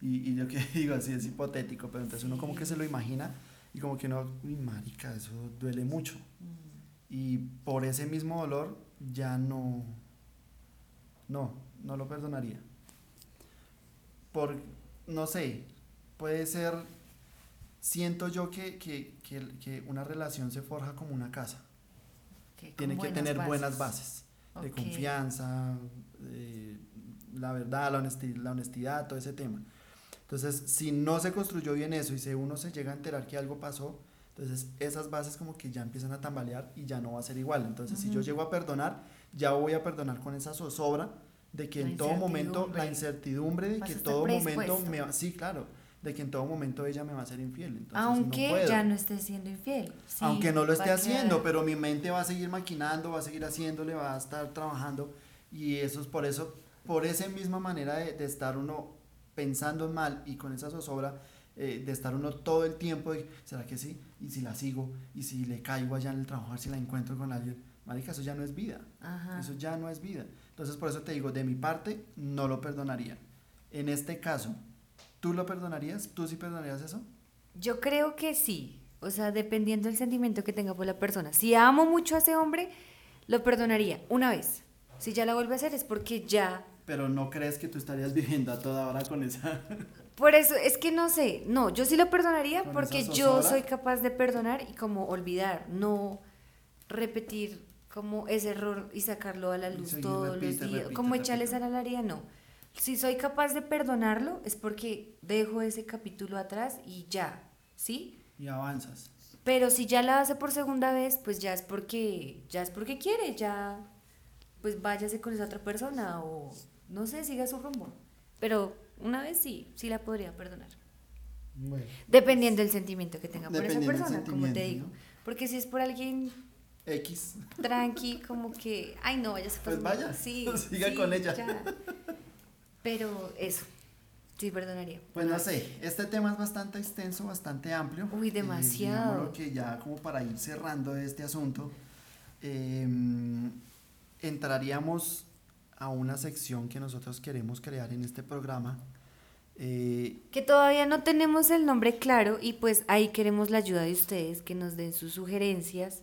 Y, y yo que digo así, es hipotético, pero entonces uno como que se lo imagina y como que uno, uy, marica, eso duele mucho. Y por ese mismo dolor ya no, no, no lo perdonaría. Por, no sé, puede ser, siento yo que, que, que, que una relación se forja como una casa. Tiene que tener bases. buenas bases de confianza, eh, la verdad, la honestidad, la honestidad, todo ese tema. Entonces, si no se construyó bien eso y si uno se llega a enterar que algo pasó, entonces esas bases como que ya empiezan a tambalear y ya no va a ser igual. Entonces, si yo llego a perdonar, ya voy a perdonar con esa zozobra de que La en todo momento, la incertidumbre. de que estar todo momento me va, sí, claro, de que en todo momento ella me va a ser infiel. Entonces, no Aunque puedo. ya no estés siendo infiel. Sí, Aunque no lo esté haciendo, quedar- pero mi mente va a seguir maquinando, va a seguir haciéndole, va a estar trabajando y eso es por eso, por esa misma manera de, de estar uno pensando mal y con esa zozobra, eh, de estar uno todo el tiempo, de, ¿será que sí? Y si la sigo, y si le caigo allá en el trabajo, si la encuentro con alguien, marica, eso ya no es vida, Ajá. eso ya no es vida. Entonces por eso te digo, de mi parte, no lo perdonaría. En este caso, ¿tú lo perdonarías? ¿Tú sí perdonarías eso? Yo creo que sí. O sea, dependiendo del sentimiento que tenga por la persona. Si amo mucho a ese hombre, lo perdonaría una vez. Si ya la vuelve a hacer es porque ya. Pero no crees que tú estarías viviendo a toda hora con esa... Por eso, es que no sé. No, yo sí lo perdonaría ¿Con porque yo soy capaz de perdonar y como olvidar, no repetir como ese error y sacarlo a la luz todos repite, los días. repite, como echarle repite. sal a la herida, no. Si soy capaz de perdonarlo es porque dejo ese capítulo atrás y ya, ¿sí? y avanzas. Pero si ya la hace por segunda vez, pues ya es porque ya es porque quiere, ya pues váyase con esa otra persona o no sé, siga su rumbo. Pero una vez sí, sí la podría perdonar. Bueno. Dependiendo del sentimiento que tenga por esa persona, como te digo. Porque si es por alguien X. tranqui, como que, ay no, vaya se Pues vaya, Sí, siga sí, con ella. ya. Pero eso, sí perdonaría. Pues no sé, este tema es bastante extenso, bastante amplio. Uy, Eh, demasiado. digámoslo que ya como para ir cerrando este asunto, eh, entraríamos a una sección que nosotros queremos crear en este programa. eh, Que todavía no tenemos el nombre claro y pues ahí queremos la ayuda de ustedes, que nos den sus sugerencias.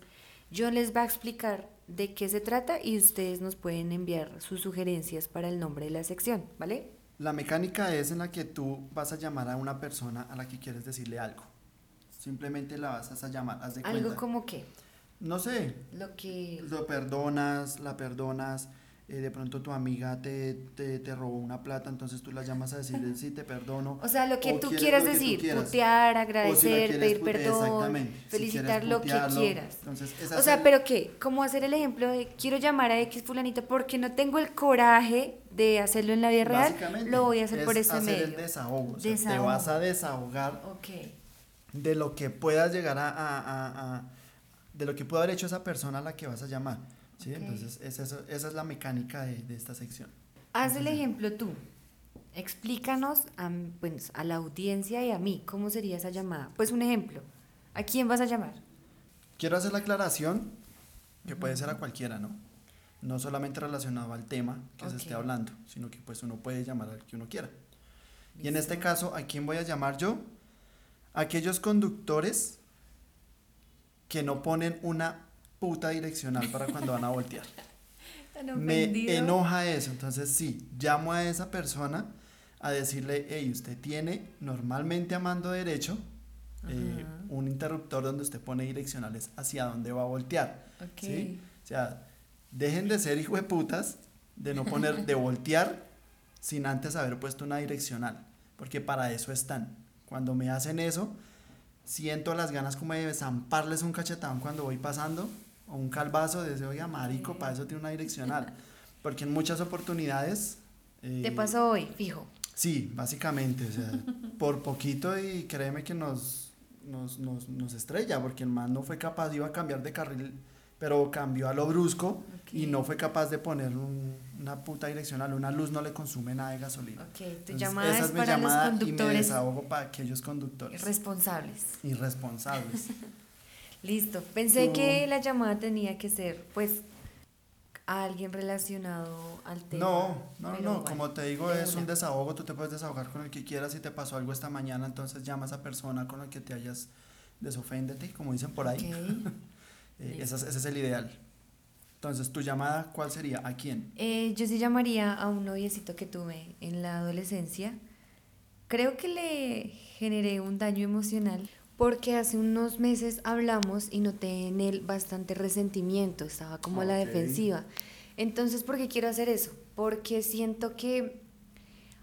Yo les va a explicar de qué se trata y ustedes nos pueden enviar sus sugerencias para el nombre de la sección, ¿vale? la mecánica es en la que tú vas a llamar a una persona a la que quieres decirle algo. Simplemente la vas a llamar, haz de Algo cuenta. como que No sé, lo que... lo perdonas, la perdonas, eh, de pronto tu amiga te, te, te robó una plata, entonces tú la llamas a decirle sí, te perdono. O sea, lo que tú quieres tú decir, quieras. putear, si agradecer, pedir perdón, si felicitar lo que quieras. Entonces, es O sea, pero ¿qué? Como hacer el ejemplo de quiero llamar a X fulanito porque no tengo el coraje de hacerlo en la vida real, lo voy a hacer es por ese hacer medio. el desahogo. o sea, te Desahogo. vas a desahogar de lo que puedas llegar a, a- a- a- de lo que pudo haber hecho esa persona a la que vas a llamar. ¿Sí? Ok. Entonces, es eso- esa es la mecánica de, de esta sección. Haz el ejemplo tú. Explícanos a, pues, a la audiencia y a mí cómo sería esa llamada. Pues un ejemplo. ¿A quién vas a llamar? Quiero hacer la aclaración que puede ser a cualquiera, ¿no? No solamente relacionado al tema que se esté hablando, sino que pues uno puede llamar al que uno quiera. Y en Listo. este caso, ¿a quién voy a llamar yo? Aquellos conductores que no ponen una puta direccional para cuando van a voltear. Me enoja eso. Entonces, sí, llamo a esa persona a decirle, hey, usted tiene normalmente a mando derecho eh, un interruptor donde usted pone direccionales hacia dónde va a voltear. Ok. ¿sí? O sea, dejen de ser hijo de putas, de no poner, de voltear sin antes haber puesto una direccional, porque para eso están. Cuando me hacen eso, siento las ganas como de zamparles un cachetón cuando voy pasando, o un calvazo de ese, oiga, marico, para eso tiene una direccional. Porque en muchas oportunidades... Eh, Te pasó hoy, fijo. Sí, básicamente, o sea, por poquito y créeme que nos, nos, nos, nos estrella, porque el man no fue capaz, iba a cambiar de carril pero cambió a lo brusco y no fue capaz de poner una puta direccional, una luz no le consume nada de gasolina. Ok, tu llamada es para los conductores. Y me desahogo para aquellos conductores. Responsables. Irresponsables. Listo, pensé que la llamada tenía que ser, pues, a alguien relacionado al tema. No, no, no, como te digo, es un desahogo, tú te puedes desahogar con el que quieras, si te pasó algo esta mañana, entonces llama a esa persona con la que te hayas desoféndete, como dicen por ahí. Okay. Eh, ese, es, el ideal. Entonces, ¿tu llamada cuál sería? ¿A quién? Eh, yo sí llamaría a un noviecito que tuve en la adolescencia. Creo que le generé un daño emocional porque hace unos meses hablamos y noté en él bastante resentimiento, estaba como a la defensiva. Entonces, ¿por qué quiero hacer eso? Porque siento que,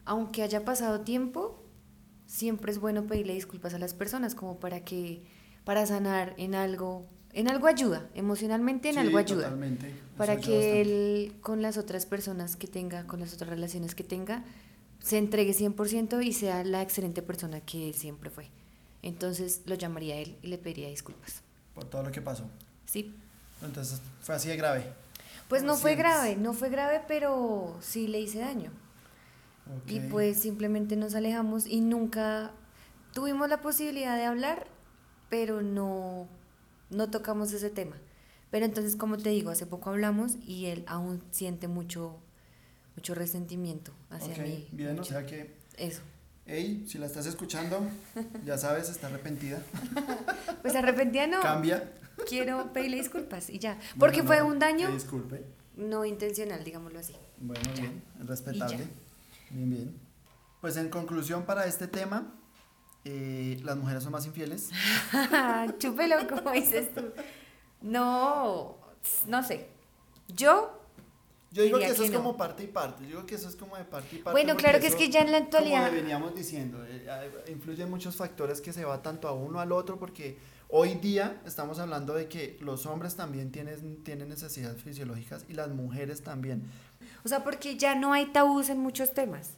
aunque haya pasado tiempo, siempre es bueno pedirle disculpas a las personas, como para que, para sanar en algo en algo ayuda, emocionalmente en algo ayuda. Totalmente. Para que él con las otras personas que tenga, con las otras relaciones que tenga, se entregue 100% y sea la excelente persona que él siempre fue. Entonces lo llamaría a él y le pediría disculpas. Por todo lo que pasó. Sí. Entonces fue así de grave. Pues no fue grave, no fue grave, pero sí le hice daño. Y pues simplemente nos alejamos y nunca tuvimos la posibilidad de hablar, pero no no tocamos ese tema. Pero entonces, como te digo, hace poco hablamos y él aún siente mucho, mucho resentimiento hacia mí. Bien, o sea que... Eso. Hey, si la estás escuchando, ya sabes, está arrepentida. Pues arrepentida no. Cambia. Quiero pedirle disculpas y ya. Porque fue un daño... disculpe. No intencional, digámoslo así. Bueno, bien, respetable. Bien, bien. Pues en conclusión para este tema, eh, las mujeres son más infieles. Chúpelo, como dices tú. No, no sé. Yo. Yo digo que eso es como parte y parte. Yo digo que eso es como de parte y parte. Bueno, claro que es que ya en la actualidad. Como veníamos diciendo, eh, influyen muchos factores que se va tanto a uno al otro, porque hoy día estamos hablando de que los hombres también tienen, tienen necesidades fisiológicas y las mujeres también. O sea, porque ya no hay tabús en muchos temas.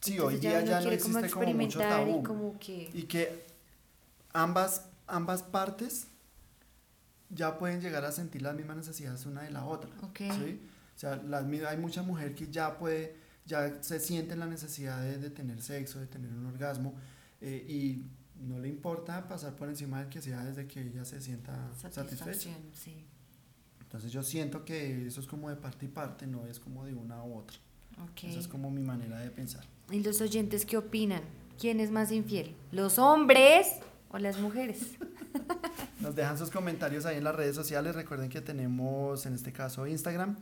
Sí, hoy día ya no existe como, mucho tabú. Y, que... ambas, ambas partes ya pueden llegar a sentir las mismas necesidades una de la otra. ¿sí? O sea, las, hay mucha mujer que ya puede, ya se siente la necesidad de, tener sexo, de tener un orgasmo, eh, y no le importa pasar por encima del que sea desde que ella se sienta satisfecha. Sí. Entonces yo siento que eso es como de parte y parte, no es como de una u otra. Esa es como mi manera de pensar. ¿Y los oyentes qué opinan? ¿Quién es más infiel? ¿Los hombres o las mujeres? Nos dejan sus comentarios ahí en las redes sociales. Recuerden que tenemos en este caso Instagram.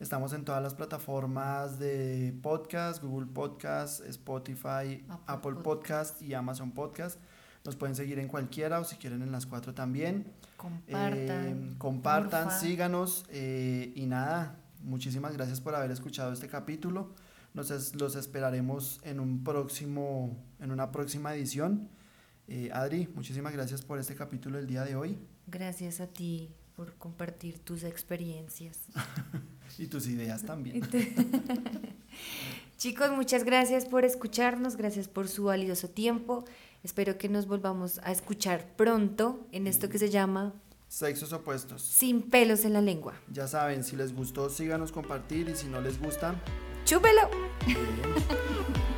Estamos en todas las plataformas de podcast, Google Podcast, Spotify, Apple, Podcast y Amazon Podcast. Nos pueden seguir en cualquiera o si quieren en las cuatro también. Compartan. Eh, compartan, síganos eh, y nada, muchísimas gracias por haber escuchado este capítulo. Nos los esperaremos en, un próximo, en una próxima edición. Eh, Adri, muchísimas gracias por este capítulo del día de hoy. Gracias a ti por compartir tus experiencias. y tus ideas también. Chicos, muchas gracias por escucharnos, gracias por su valioso tiempo. Espero que nos volvamos a escuchar pronto en esto que se llama Sexos opuestos. Sin pelos en la lengua. Ya saben, si les gustó, síganos compartir y si no les gusta, ¡Chúpelo!